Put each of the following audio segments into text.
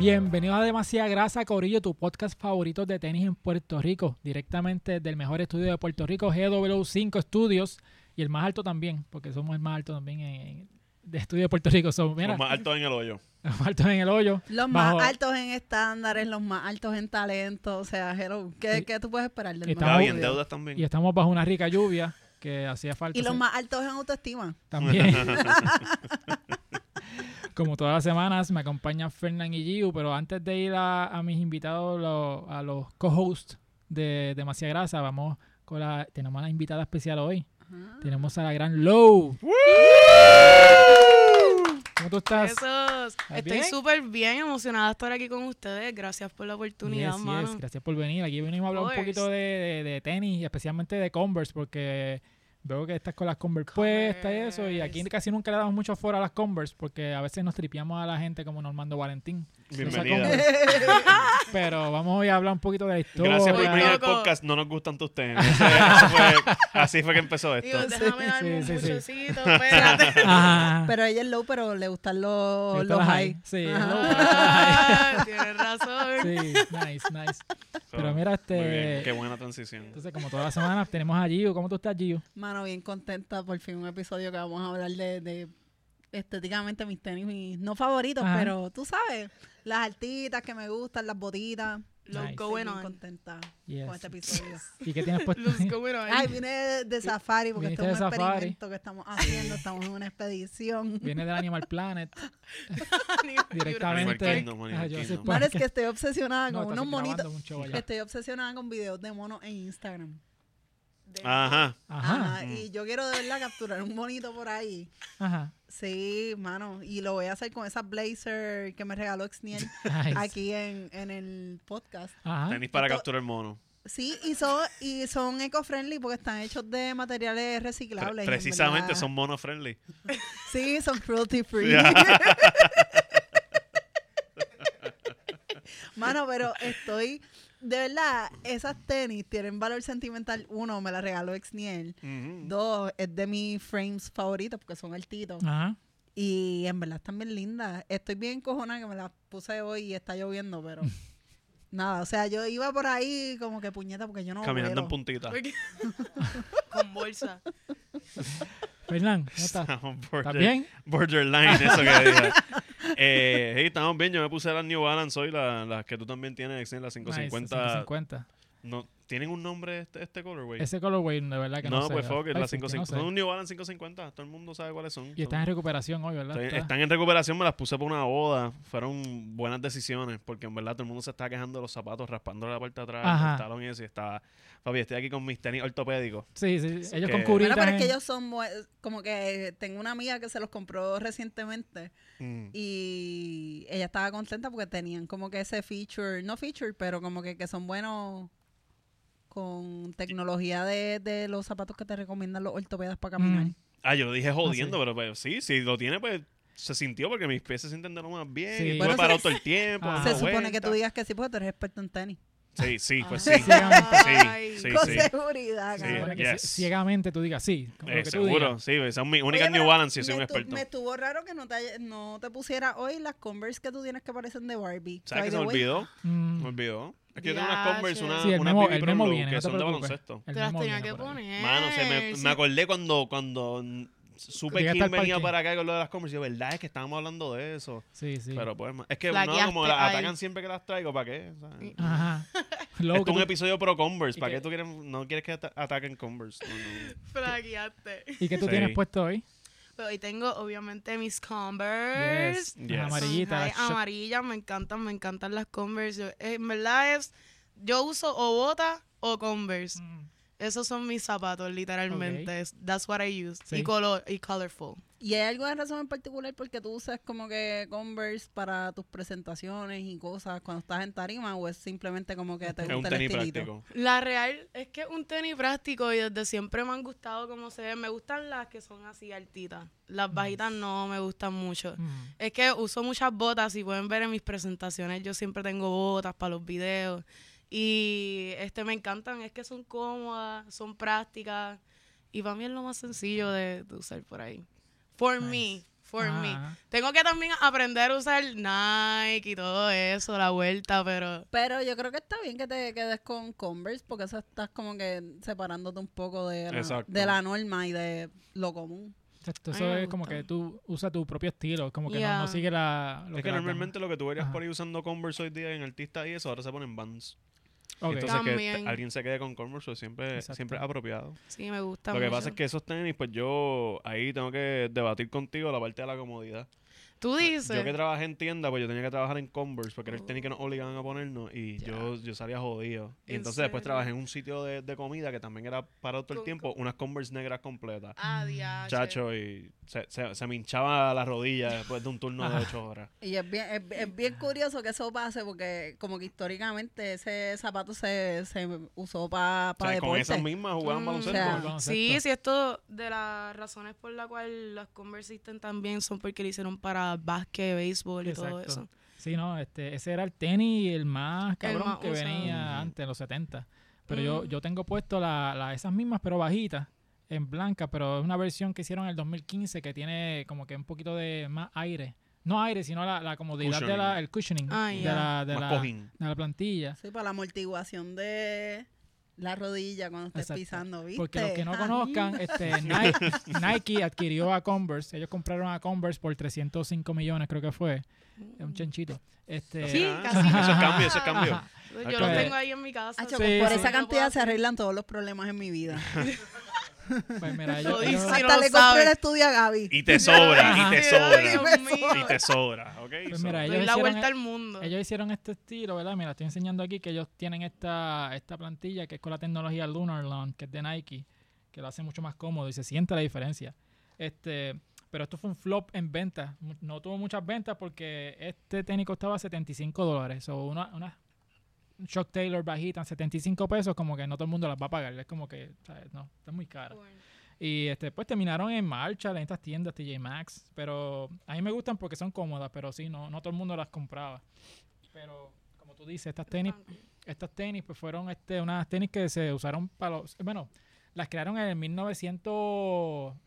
Bienvenidos a Demasiada Grasa, Corillo, tu podcast favorito de tenis en Puerto Rico, directamente del mejor estudio de Puerto Rico, GW5 Studios, y el más alto también, porque somos el más alto también en, de estudio de Puerto Rico. Somos, mira, Los más altos en el hoyo. los más altos en el hoyo. Los bajo- más altos en estándares, los más altos en talento. O sea, hello, ¿qué, Y- qué tú puedes esperar del y más estamos- Gaby, en estudio? deudas también. Y estamos bajo una rica lluvia que hacía falta. Y los más altos en autoestima. También. Como todas las semanas, me acompañan Fernán y Giu, pero antes de ir a, a mis invitados, lo- a los co-hosts de Demasiada Grasa, vamos con la. Tenemos una invitada especial hoy. Ajá. Tenemos a la gran Low. ¿Cómo tú estás? Besos. Estoy súper bien emocionada de estar aquí con ustedes. Gracias por la oportunidad, Yes, yes, mano. Gracias por venir. Aquí venimos a hablar un poquito de, de- de tenis y especialmente de Converse porque veo que estás con las Converse puestas y eso. Y aquí casi nunca le damos mucho foro a las Converse porque a veces nos tripiamos a la gente como Normando Valentín. Bienvenida. Pero vamos hoy a hablar un poquito de la historia. Gracias por venir al podcast. No nos gustan tus. Eso- eso fue- así fue que empezó Digo, esto. déjame darme sí, un sí, sí. puchecito, espérate. Ajá. Pero ella es low, pero le gustan los, los las high. Sí, Ah, Tienes razón. high. sí, nice, nice. Pero mira, este- Muy bien, qué buena transición. Entonces, como todas las semanas, tenemos a Gio. ¿Cómo tú estás, Gio? Mano, bien contenta por fin un episodio que vamos a hablar de, de estéticamente mis tenis, mis no favoritos, Ajá. pero tú sabes, las altitas que me gustan, las botitas. Los Nice. Estoy going on. contenta Yes. con este episodio. ¿Y qué tienes puesto? Los going on. Ay, vine de, de safari porque esto es un experimento que estamos haciendo, estamos en una expedición. Viene del Animal Planet Animal directamente. Animal Kingdom, Ah, Kingdom. es qué. que estoy obsesionada No, con unos monitos. un. Estoy obsesionada con videos de monos en Instagram. De- Ajá. Ajá, Ajá, y yo quiero de verdad capturar un monito por ahí. ajá. Sí, mano. Y lo voy a hacer con esa blazer que me regaló Exniel Nice. aquí en, en el podcast. Ajá. Tenis para Esto- capturar mono. Sí, y son, y son eco-friendly porque están hechos de materiales reciclables. precisamente son mono friendly. Sí, son cruelty free. Ya. Mano, pero estoy. De verdad, esas tenis tienen valor sentimental. Uno, me la regaló Exniel. Ujú. Dos, es de mis frames favoritos porque son altitos. Ajá. Y en verdad están bien lindas. Estoy bien cojonada que me las puse hoy y está lloviendo, pero. Nada, o sea, yo iba por ahí como que puñeta porque yo no Caminando vuelo. en puntita. Con bolsa. Fernán, ¿cómo estás? Border- ¿Estás bien? Borderline, eso que diga. Eh, hey, estamos bien. Yo me puse las New Balance hoy, las las que tú también tienes, las Nice, 550. 550. No, ¿Tienen un nombre este, este colorway? Ese colorway, de verdad que no, no, sé. pues fuck Perfect, que no 550. sé. Son un New Balance 550. Todo el mundo sabe cuáles son. Y están en recuperación hoy, ¿verdad? Está- están en recuperación, me las puse por una boda. Fueron buenas decisiones, porque en verdad todo el mundo se está quejando de los zapatos, raspándole la parte de atrás, Ajá. el talón y eso. Y estaba, papi, estoy aquí con mis tenis ortopédicos. Sí, sí. Ellos que- con curitas. Bueno, pero es que ellos son como que tengo una amiga que se los compró recientemente Mm. y ella estaba contenta porque tenían como que ese feature, no feature, pero como que, que son buenos con tecnología de, de los zapatos que te recomiendan los ortopedas para caminar. Mm. Ah, yo lo dije jodiendo, sí. pero pues, sí, si lo tiene, pues se sintió porque mis pies se sienten de lo más bien. Sí. Y Bueno, estuve parado todo el tiempo. Ah. Se supone que tú digas que sí porque tú eres experto en tenis. Sí, sí, pues sí. Ay. Sí, sí, Con sí. seguridad, Sí, cabrón. que yes. ciegamente tú digas sí. como Eh, lo que tú seguro, digas. sí, son mis únicas Oye, New Balance y soy un me, experto. me estuvo raro que no te, haya- no te pusiera hoy las Converse que tú tienes que parecen de Barbie. ¿Sabes que se me olvidó? Mm. Me olvidó. Es que yo tengo unas Converse, una, Sí, el una memo, Baby el memo Blue, viene, que no te son de baloncesto. Te las tenía que poner. Mano, se me, sí. me acordé cuando, cuando supe Llegaste quién al venía para acá con lo de las Converse. Yo, verdad es que estábamos hablando de eso. Sí, sí. Pero pues, es que no, como las atacan siempre que las traigo, ¿para qué? O sea, Ajá. esto es un tú- episodio pro Converse. ¿Y ¿Para qué? qué tú quieres, no quieres que ata- ataquen Converse? No, no. Flaqueaste. ¿Y qué tú Sí. tienes puesto hoy? Pero hoy tengo obviamente mis Converse. Yes. Yes. Amarillitas. Amarillas, me encantan, me encantan las Converse. Yo- en verdad es, yo uso o bota o Converse. Mm. Esos son mis zapatos, literalmente. That's what I use. Sí. Y color, y colorful. ¿Y hay alguna razón en particular por qué tú usas como que Converse para tus presentaciones y cosas cuando estás en tarima o es simplemente como que te Es un gusta el tenis estilito? práctico. La real es que es un tenis práctico y desde siempre me han gustado como se ven. Me gustan las que son así altitas. Las bajitas no me gustan mucho. Mm. Es que uso muchas botas, si pueden ver en mis presentaciones, yo siempre tengo botas para los videos. Y este me encantan, es que son cómodas, son prácticas. Y para mí es lo más sencillo de, de usar por ahí. For me, for me. Ajá. Tengo que también aprender a usar Nike y todo eso, la vuelta, pero Pero yo creo que está bien que te quedes con Converse porque eso estás como que separándote un poco de la, Exacto. de la norma y de lo común. Exacto, eso es como que tú usas tu propio estilo, como que no- Yeah. no, sigue la... lo Es que normalmente lo que tú verías Ajá. por ahí usando Converse hoy día en artistas y eso, ahora se ponen bands. Entonces que También. alguien se quede con Converse siempre, Exacto. siempre es apropiado. sí me gusta Lo que pasa es que esos tenis, pues yo ahí tengo que debatir contigo la parte de la comodidad. Tú dices. Yo que trabajé en tienda, pues yo tenía que trabajar en Converse porque era el tenis que nos obligaban a ponernos y yo, yo salía jodido. Y ¿En entonces después trabajé en un sitio de, de comida que también era para todo el tiempo, unas Converse negras completas. Ah, diache. Chacho, y se, se, se me hinchaba la rodilla después de un turno de ocho horas. Y es bien, es, es bien curioso que eso pase porque como que históricamente ese zapato se, se usó para O sea, con esas mismas jugaban Mm, baloncesto. o sea, El baloncesto. Sí, sí, esto de las razones por las cuales las Converse existen también son porque lo hicieron para básquet, béisbol y todo eso. Sí, no, este, ese era el tenis el más cabrón más que usado. venía antes, en los 70. Pero yo, Mm. yo tengo puesto la, la- esas mismas, pero bajitas, en blanca, pero es una versión que hicieron en el 2015 que tiene como que un poquito de más aire. No aire, sino la, la comodidad de la, Cushioning. el cushioning Ah, de, ya. la, de, la, cojín. de la plantilla. Sí, para la amortiguación de la rodilla cuando estés Exacto. pisando, ¿viste? Porque los que no conozcan, este, Nike, Nike adquirió a Converse. Ellos compraron a Converse por 305 millones, creo que fue. Es un chanchito. Este, Sí, casi. Eso es cambio, eso es cambio. Yo lo tengo ahí en mi casa. Acho, Sí, pues por sí. esa cantidad se arreglan todos los problemas en mi vida. Pues mira, no Hasta le compré el estudio a Gaby. Y te sobra, y te sobra. Y te sobra, ¿ok? Pues So- mira, ellos la hicieron vuelta e- al mundo. Ellos hicieron este estilo, ¿verdad? Mira, estoy enseñando aquí que ellos tienen esta, esta plantilla que es con la tecnología Lunar Launch, que es de Nike, que lo hace mucho más cómodo y se siente la diferencia. Este, pero esto fue un flop en ventas. No tuvo muchas ventas porque este tenis costaba 75 dólares. O una, una Shock Taylor bajita en 75 pesos, como que no todo el mundo las va a pagar. Es como que, ¿sabes? No, está muy cara. Y este, pues terminaron en marcha en estas tiendas TJ Maxx. Pero a mí me gustan porque son cómodas, pero sí, no, no todo el mundo las compraba. Pero como tú dices, estas tenis, estas tenis pues fueron este, unas tenis que se usaron para los... Bueno, las crearon en el 1912,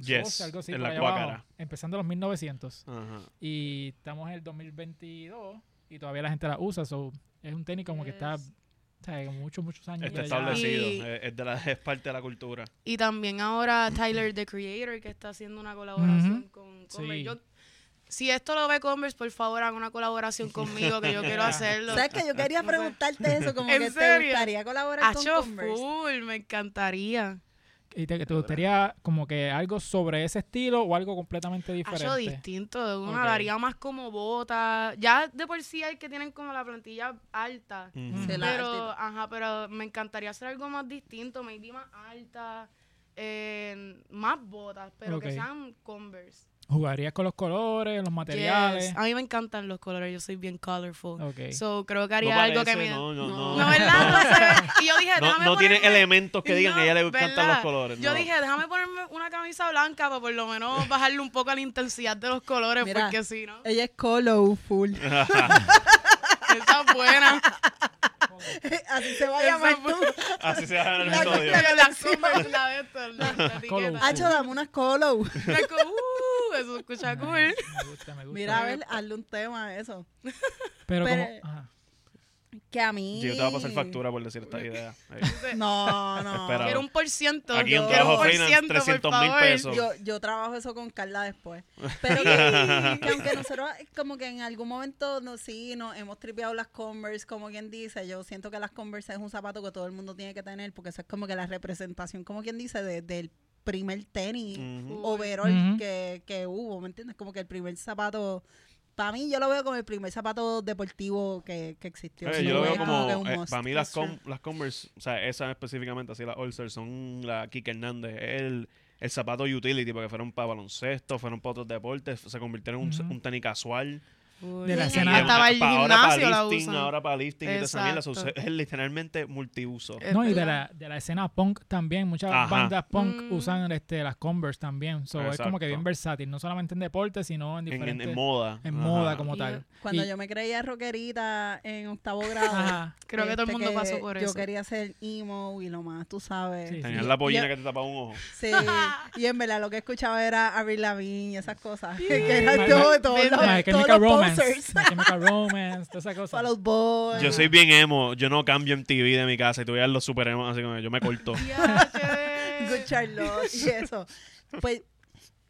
Yes, algo así, en la abajo, empezando los 1900. Ajá. Y estamos en el 2022 y todavía la gente la usa. So, es un tenis como que está... Yes. o sea, con muchos, muchos años. Está establecido. Y- Es, de la, es parte de la cultura. Y también ahora Tyler, the Creator, que está haciendo una colaboración con Sí. Converse. Yo- si esto lo ve Converse, por favor, hagan una colaboración conmigo, que yo quiero hacerlo. ¿Sabes que Yo quería preguntarte eso, como ¿En que serio? te gustaría colaborar con Hacho Converse. full, me encantaría. ¿Y te, te gustaría como que algo sobre ese estilo o algo completamente diferente? Hacho distinto una, Ok. lo haría más como bota. Ya de por sí hay que tienen como la plantilla alta. Sí, la Pero, ajá, pero me encantaría hacer algo más distinto, maybe más alta, eh, más botas, pero que sean Converse. ¿Jugarías con los colores, los materiales? Yes. A mí me encantan los colores, yo soy bien colorful. Ok. So, creo que No haría algo que me... no, no, No. no. No, ¿verdad? No se ve. Y yo dije, No, déjame no tiene ponerme- elementos que digan No, que a ella le encantan ¿verdad? los colores. Yo no. dije, déjame ponerme una camisa blanca para por lo menos bajarle un poco a la intensidad de los colores, Mira. porque si no, Ella es colorful. esa es buena. Así se va a llamar tú. Así se va el La episodio. cosa- Pero la la la, la etiqueta. Colorful. Hacho, dame unas color. Eso se escucha cool. Nice, Me gusta, me gusta. Mira, a ver, hazle un tema a eso. Pero, pero- como... ajá. Que a mí... Yo te voy a pasar factura por decir esta idea. Ahí. No, no. Espera. Quiero un por ciento. Aquí yo- un Trabajo por Freelance, ciento, 300 por mil favor. pesos. Yo, yo trabajo eso con Carla después. Pero que, que aunque nosotros como que en algún momento no, sí nos hemos tripeado las Converse, como quien dice, yo siento que las Converse es un zapato que todo el mundo tiene que tener, porque eso es como que la representación, como quien dice, de- del primer tenis Ujú. overall Ujú. que, que hubo, ¿me entiendes? Como que el primer zapato, para mí yo lo veo como el primer zapato deportivo que, que existió. Eh, yo lo veo como, eh, para mí las, com- las Converse, o sea, esas específicamente, así las All-Star, son la Kike Hernández, el, el zapato utility, porque fueron para baloncesto, fueron para otros deportes, se convirtieron en un, un tenis casual. Uy. de la escena- es- Hasta para el pa- ahora para gimnasio la lifting, usan. ahora para lifting y toda esa mierda, se usa- Exacto. es literalmente multiuso. No, y de la, de la escena punk también, muchas Ajá. bandas punk Mm. usan este, las Converse también. So, es como que bien versátil, no solamente en deporte, sino en En, en- diferentes... en moda. en Ajá. moda como Y tal. Cuando Y- yo me creía rockerita en octavo grado, Ajá. Creo que todo el este, mundo pasó por Yo eso. quería ser emo y lo más, tú sabes. Sí, Tenías la pollina que te tapaba un ojo. Sí, y en verdad lo que escuchaba era Avril Lavigne y esas cosas. que eran My- todo, Romance. My Chemical Romance, toda esa cosa. Para los boys. Yo soy bien emo, yo no cambio en TV de mi casa y tú veas los super emos así como yo me corto. Good Charlotte y eso. Pues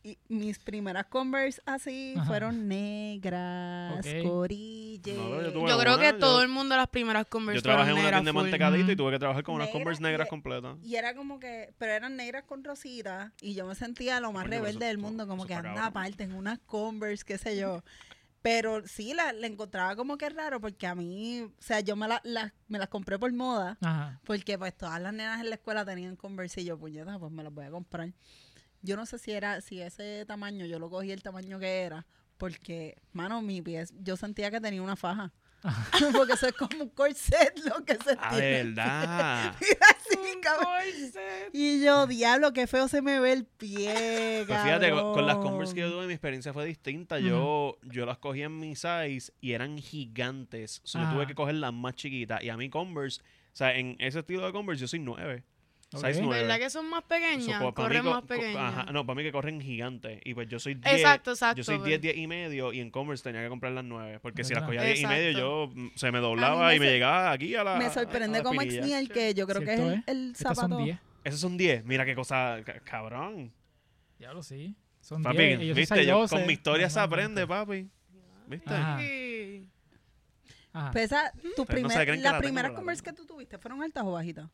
y mis primeras Converse así Ajá. fueron negras, Ok. corille. No, yo Yo creo una, que yo- todo el mundo las primeras Converse Yo trabajé en una tienda de mantecadito y tuve que trabajar con unas Negra, Converse y- negras completas. Y era como que, pero eran negras con rosita y yo me sentía lo más pero rebelde eso- del mundo, como que está anda cabrón. aparte en unas Converse, qué sé yo. Pero sí, la, la encontraba como que raro porque a mí, o sea, yo me, la, la- me las compré por moda Ajá. porque pues todas las nenas en la escuela tenían Converse y yo, puñeta, pues me las voy a comprar. Yo no sé si era, si ese tamaño, yo lo cogí el tamaño que era, porque, mano, mi pie, yo sentía que tenía una faja. porque eso es como un corset lo que se Ah, tiene. verdad. Así, Un cabrón. corset. Y yo, diablo, qué feo se me ve el pie. Pues fíjate, con, con las. Converse que yo tuve, mi experiencia fue distinta. Yo, yo las cogí en mi size y eran gigantes. So, yo tuve que coger las más chiquitas. Y a mí Converse, o sea, en ese estilo de Converse yo soy 9. Size Ok. 9. ¿Verdad que son más pequeñas? Corren más pequeñas. no, para mí que corren gigantes. Y pues yo soy 10. Exacto, exacto. Yo soy pero- 10, 10 y medio y en Converse tenía que comprar las 9. Porque si las ¿Verdad? cogía 10 y medio, yo mm, se me doblaba me y me llegaba aquí a la. Me sorprende como. Exniel, que yo creo que es el, ¿eh? el zapato. son 10. Esos son 10. Mira qué cosa, ca- cabrón. Diablo, sí. Son Papi, 10. y yo soy viste, yo, 6'12", con mi historia se aprende, papi. ¿Viste? Ajá. Ajá. Pues esa, tus Ustedes no se primer- que las primeras Converse que tú tuviste, ¿fueron altas o bajitas?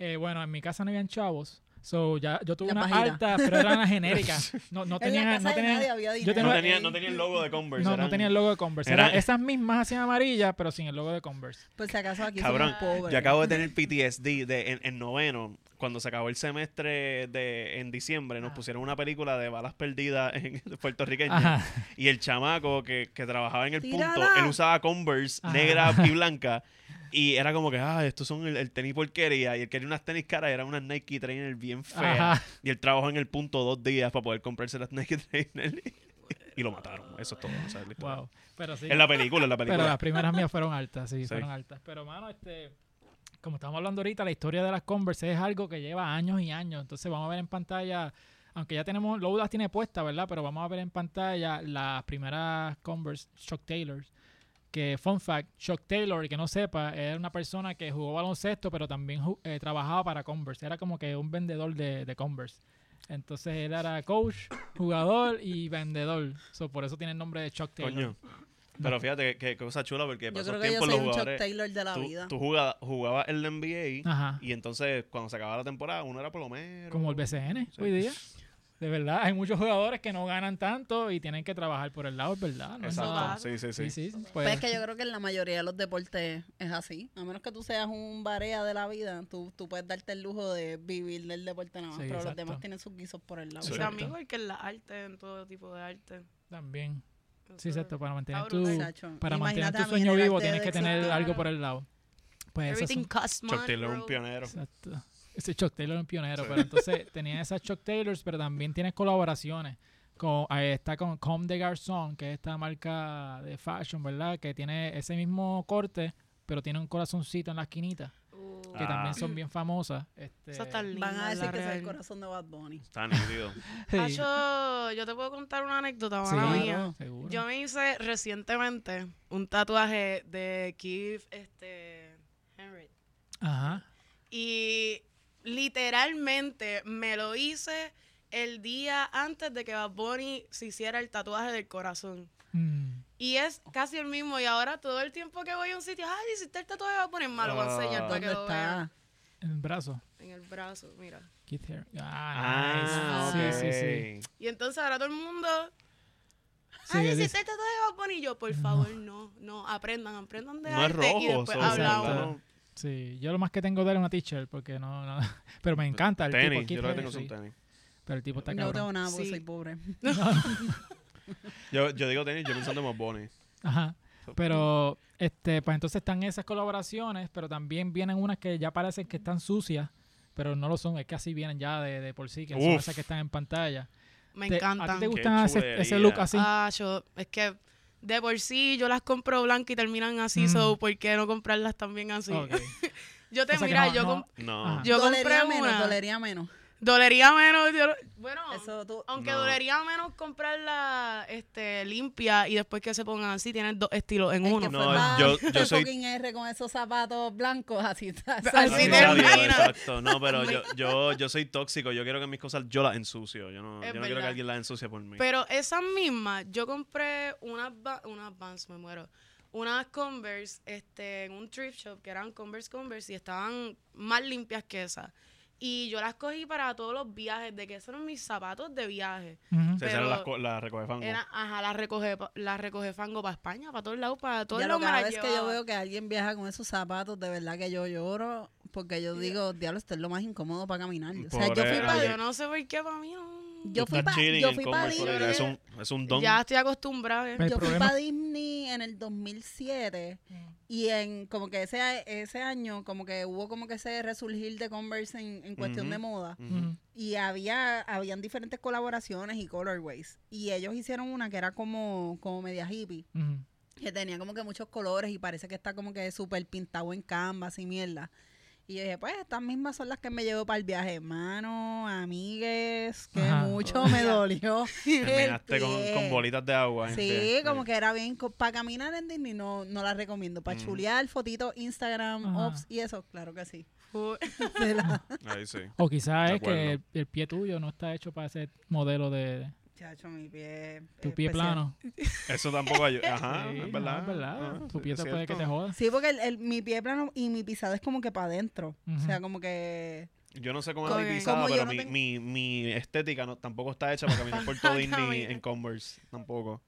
Eh, bueno, en mi casa no habían chavos. So, ya, yo tuve unas bajitas. altas, pero eran las genéricas. No, no en tenían, la casa no tenían, tenía- No tenía, no tenía el logo de Converse. no, no tenía el logo de Converse. eran- Eran esas mismas así amarillas, pero sin el logo de Converse. Pues si acaso aquí Cabrón, pobres. Yo acabo de tener PTSD de, en, en noveno. Cuando se acabó el semestre de, en diciembre, nos Ah. pusieron una película de balas perdidas en puertorriqueña. Ajá. Y el chamaco que, que trabajaba en el punto, él usaba Converse Ajá. negra y blanca. Y era como que, ah, estos son el, el tenis porquería. Y él quería unas tenis caras, era unas Nike Trainer bien feas. Y él trabajó en el punto dos días para poder comprarse las Nike Trainer. y lo mataron. Eso es todo. o sea, es la historia. Wow. Pero sí. En la película, en la Pero película. las primeras mías fueron altas, sí, Sí. fueron altas. Pero, mano, este, como estamos hablando ahorita, la historia de las Converse es algo que lleva años y años. Entonces vamos a ver en pantalla, aunque ya tenemos, Lowe las tiene puestas, ¿verdad? Pero vamos a ver en pantalla las primeras Converse Chuck Taylors. Que, fun fact, Chuck Taylor, que no sepa, era una persona que jugó baloncesto, pero también eh, trabajaba para Converse. Era como que un vendedor de, de Converse. Entonces él era coach, jugador y vendedor. So, por eso tiene el nombre de Chuck Taylor. Coño. Pero fíjate que, que cosa chula porque Yo pasó creo el que yo tiempo soy los un Chuck. Taylor de la Tú, vida. tú jugaba- jugabas en la NBA Ajá. y entonces cuando se acababa la temporada uno era plomero. Como el BCN Sí. hoy día. De verdad, hay muchos jugadores que no ganan tanto y tienen que trabajar por el lado, es verdad. No es Exacto. nada- Sí, sí, sí. Sí, sí. Pues Pues, es que yo creo que en la mayoría de los deportes es así. A menos que tú seas un barea de la vida, tú, tú puedes darte el lujo de vivir del deporte nada más. Sí, pero los demás tienen sus guisos por el lado. Sí. También igual que en la arte, en todo tipo de arte. también. Sí, exacto. Para mantener tu, para mantener tu sueño vivo tienes que tener algo por el lado. Pues Everything costs money, un pionero. Exacto. Ese Chuck Taylor es un pionero, Sí. pero entonces tenía esas Chuck Taylors, pero también tienes colaboraciones. Con, ahí está con Comme des Garçons, que es esta marca de fashion, ¿verdad? Que tiene ese mismo corte, pero tiene un corazoncito en la esquinita, Uh, que Ah. también son bien famosas. Este, Esa está linda. Van a decir que es el corazón de Bad Bunny. Está nítido. sí. Hacho, yo te puedo contar una anécdota, Sí, Claro. mía. seguro. Yo me hice recientemente un tatuaje de Keith este, Henry. Ajá. Y literalmente me lo hice el día antes de que Bad Bunny se hiciera el tatuaje del corazón. Mm. Y es casi el mismo. Y ahora todo el tiempo que voy a un sitio, ay, hiciste el tatuaje de Bad Bunny, malo, voy a enseñar para ¿Dónde que lo vean. está? En el brazo. En el brazo, mira. Keith. Ah, Ah, nice. Sí, sí, sí. Y entonces ahora todo el mundo, Sí, ay, que hiciste el tatuaje de Bad Bunny. Y yo, por favor, no, no, aprendan, aprendan de No es arte y rojo. después hablamos. No- Sí, yo lo más que tengo de él es una t-shirt, porque no, no, pero me encanta el tipo Tenis. Keith Yo lo que tengo son sí, tenis. pero el tipo está No cabrón. tengo nada porque Sí. soy pobre. Yo, yo digo tenis, yo pensando en Bad Bunny. Ajá. Pero, este, pues entonces están esas colaboraciones, pero también vienen unas que ya parecen que están sucias, pero no lo son, es que así vienen ya de, de por sí, que son esas que están en pantalla. Me Te- ¿A encantan. ti te gustan ese, ese look así? Ah, yo, es que de por sí yo las compro blancas y terminan así, Mm. so ¿por qué no comprarlas también así? Yo te O sea mira, no- yo, no- yo compré dolería menos, una. dolería menos. Dolería menos, yo- bueno, Eso tú... aunque No. dolería menos comprarla este, limpia y después que se pongan así, tienen dos estilos en uno. que No, yo- yo soy- fucking R con esos zapatos blancos, así está. Así termina. exacto. No, pero yo, yo, yo soy tóxico. Yo quiero que mis cosas yo las ensucio. Yo no, yo no quiero que alguien las ensucie por mí. Pero esas mismas, yo compré unas, unas Vans, me muero. Unas Converse este, en un thrift shop que eran Converse Converse y estaban más limpias que esas. Y yo las cogí para todos los viajes, de que esos eran mis zapatos de viaje. Se pero- salen las, las recoge fango. Era, ajá, las recoge, pa- las recoge fango para España, para todos lados, para todos lados cada vez que yo veo que alguien viaja con esos zapatos, de verdad que yo lloro, porque yo digo, diablo, esto es lo más incómodo para caminar. O sea, yo fui para yo no sé por qué para mí no. Yo fui estás pa- yo fui Disney. es un, es un don. Ya estoy acostumbrada. ¿eh? Yo fui para Disney en el 2007 y en como que ese, ese año como que hubo como que ese resurgir de Converse en, en cuestión de moda y había habían diferentes colaboraciones y colorways y ellos hicieron una que era como como media hippie que tenía como que muchos colores y parece que está como que súper pintado en canvas y mierda. Y yo dije, pues estas mismas son las que me llevo para el viaje, hermano, amigues, que Ajá. mucho me dolió. Terminaste con, pie. con bolitas de agua. Sí, como que era bien. Para caminar en Disney no, no la recomiendo. Para Mm. chulear, fotitos, Instagram, Ajá. ops y eso, claro que sí. La- Ahí sí. O quizás es que el, el pie tuyo no está hecho para ese modelo de Chacho, mi pie. tu pie especial. plano. Eso tampoco ayuda. Ajá, Sí, es no, verdad. es verdad. Ah, tu pie es te puede que te cierto. joda. Sí, porque el, el- mi pie plano y mi pisada es como que para adentro. O Ujú. sea, como que. Yo no sé cómo Como es mi pisada, como yo pero no mi, tengo- mi, mi estética no, tampoco está hecha para caminar por todo Para Disney caminar. en Converse. Tampoco.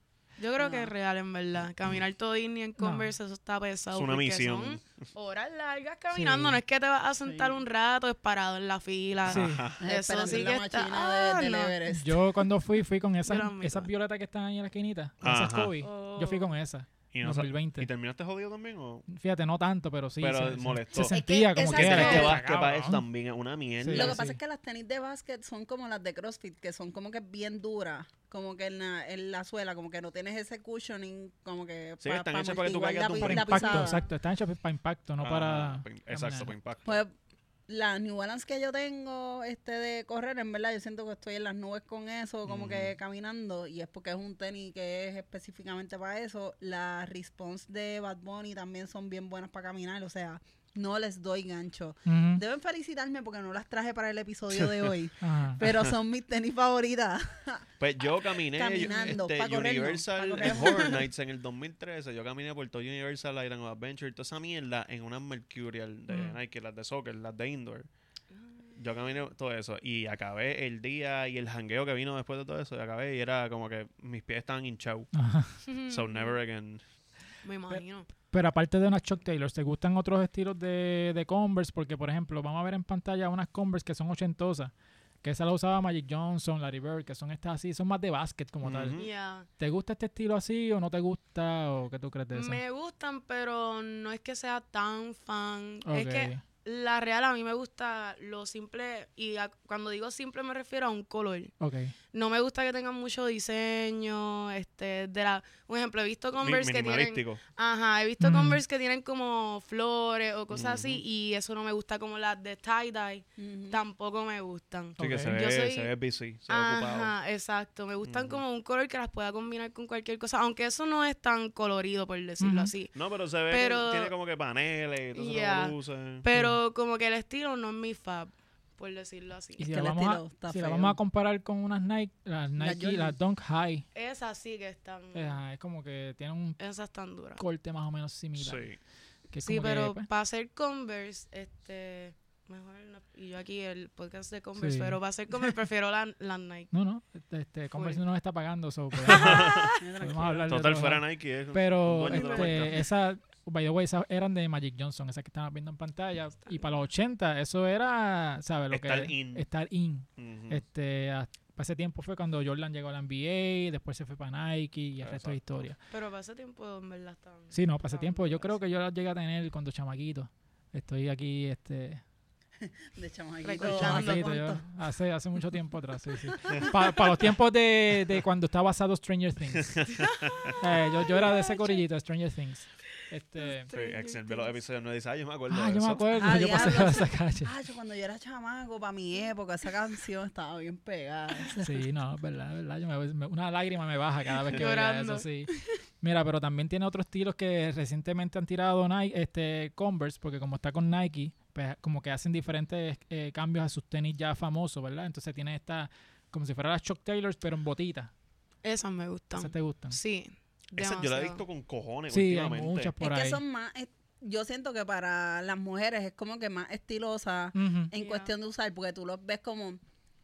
Yo creo No. que es real, en verdad. Caminar todo Disney en Converse, eso está pesado. Es una porque misión. Son horas largas caminando. Sí. No es que te vas a sentar Sí. un rato es parado en la fila. Sí. Eso sí que está- machina de, Ah, no. Everest. Yo cuando fui, fui con esas, esas violetas que están ahí en la esquinita, con esas. Kobe. Oh. Yo fui con esas. Y, no sa- 2020. ¿Y terminaste jodido también? O? Fíjate, no tanto, pero sí. Pero se, molestó. se Es que sentía como que era. que que- básquet para eso también es una mierda. Sí, Lo que sí. pasa es que las tenis de básquet son como las de CrossFit, que son como que bien duras, como que en la, en la suela, como que no tienes ese cushioning, como que Sí, están hechas para que tú caigas la Para la impacto, pisada. exacto. Están hechas para impacto, no Ah, para. pa- Exacto, caminar. para impacto. Pues la New Balance que yo tengo este de correr, en verdad, yo siento que estoy en las nubes con eso, como que caminando, y es porque es un tenis que es específicamente para eso. Las response de Bad Bunny también son bien buenas para caminar, o sea, no les doy gancho. Ujú. Deben felicitarme porque no las traje para el episodio de hoy, pero son mis tenis favoritas. Pues yo caminé Caminando, este, correr no, Universal en Horror Nights en el 2013. Yo caminé por todo Universal Island of Adventure y toda esa mierda en unas Mercurial de Mm. Nike, las de soccer, las de indoor. Yo caminé todo eso y acabé el día y el jangueo que vino después de todo eso. Y acabé y era como que mis pies estaban hinchados. So never again. Me imagino. Pero aparte de unas Chuck Taylors, ¿te gustan otros estilos de, de Converse? Porque, por ejemplo, vamos a ver en pantalla unas Converse que son ochentosas. Que esa la usaba Magic Johnson, Larry Bird, que son estas así, son más de básquet como tal. Yeah. ¿Te gusta este estilo así o no te gusta? ¿O qué tú crees de eso? Me gustan, pero no es que sea tan fan. Es que la real a mí me gusta lo simple y a- cuando digo simple me refiero a un color. Ok. No me gusta que tengan mucho diseño, este, de la, un ejemplo, he visto Mi- Converse que tienen, ajá, he visto Mm. Converse que tienen como flores o cosas así y eso no me gusta como las de tie dye, tampoco me gustan. Sí, que se Yo ve, soy- se ve busy, se ve ocupado. Ajá, exacto. Me gustan como un color que las pueda combinar con cualquier cosa, aunque eso no es tan colorido, por decirlo así. No, pero se ve Pero- que tiene como que paneles y todo Yeah. luces. Pero como que el estilo no es mi fab, por decirlo así. Y Es si, que la el vamos, estilo a, está si la vamos a comparar con unas Nike, las Nike, las Dunk High, Esas sí que están... eh, es como que tienen un Esas están duras. corte más o menos similar. Sí. Que Sí, como que, pero pues, para hacer Converse, este... Mejor no- y yo aquí el podcast de Converse, Sí. pero para hacer Converse prefiero la, la Nike. no, no, este, este Converse no nos está pagando, so, podemos, podemos de Total, fuera. Nike. Es Pero este, marca. By the way, esas eran de Magic Johnson, esas que estaban viendo en pantalla. Y para los 80, eso era, ¿sabes? Lo Estar que in. Estar in. Ujú. Este, a- para ese tiempo fue cuando Jordan llegó a la NBA, después se fue para Nike y el resto de historia. Pero para ese tiempo, en verdad, estaban... Sí, no, para ese tiempo yo creo que yo las llegué a tener cuando chamaquito. Estoy aquí, este, De chamaquito. Recordando ¿hace chamaquito, yo- hace, hace mucho tiempo atrás, sí, sí. Para los tiempos de, de cuando estaba basado Stranger Things. Eh, yo, yo era de ese corillito, Stranger Things. Este, Sí, Excel ve los episodios no dice, ah, yo me acuerdo ah, de yo me eso". acuerdo, Ah, yo pasé diablo. a esa calle. Ah, yo cuando yo era chamaco, para mi época, esa canción estaba bien pegada. Sí, no, es verdad, es verdad. Yo me- me- una lágrima me baja cada vez que veo eso, sí. Mira, pero también tiene otros estilos que recientemente han tirado Nike, este, Converse, porque como está con Nike, pues como que hacen diferentes eh, cambios a sus tenis ya famosos, ¿verdad? Entonces tiene esta, como si fuera las Chuck Taylors, pero en botita. Esas me gustan. ¿Esas te gustan? Sí. Esa yo la he visto con cojones Sí, hay últimamente. muchas por es que son más, es- yo siento que para las mujeres es como que más estilosa en Yeah. cuestión de usar, porque tú los ves como,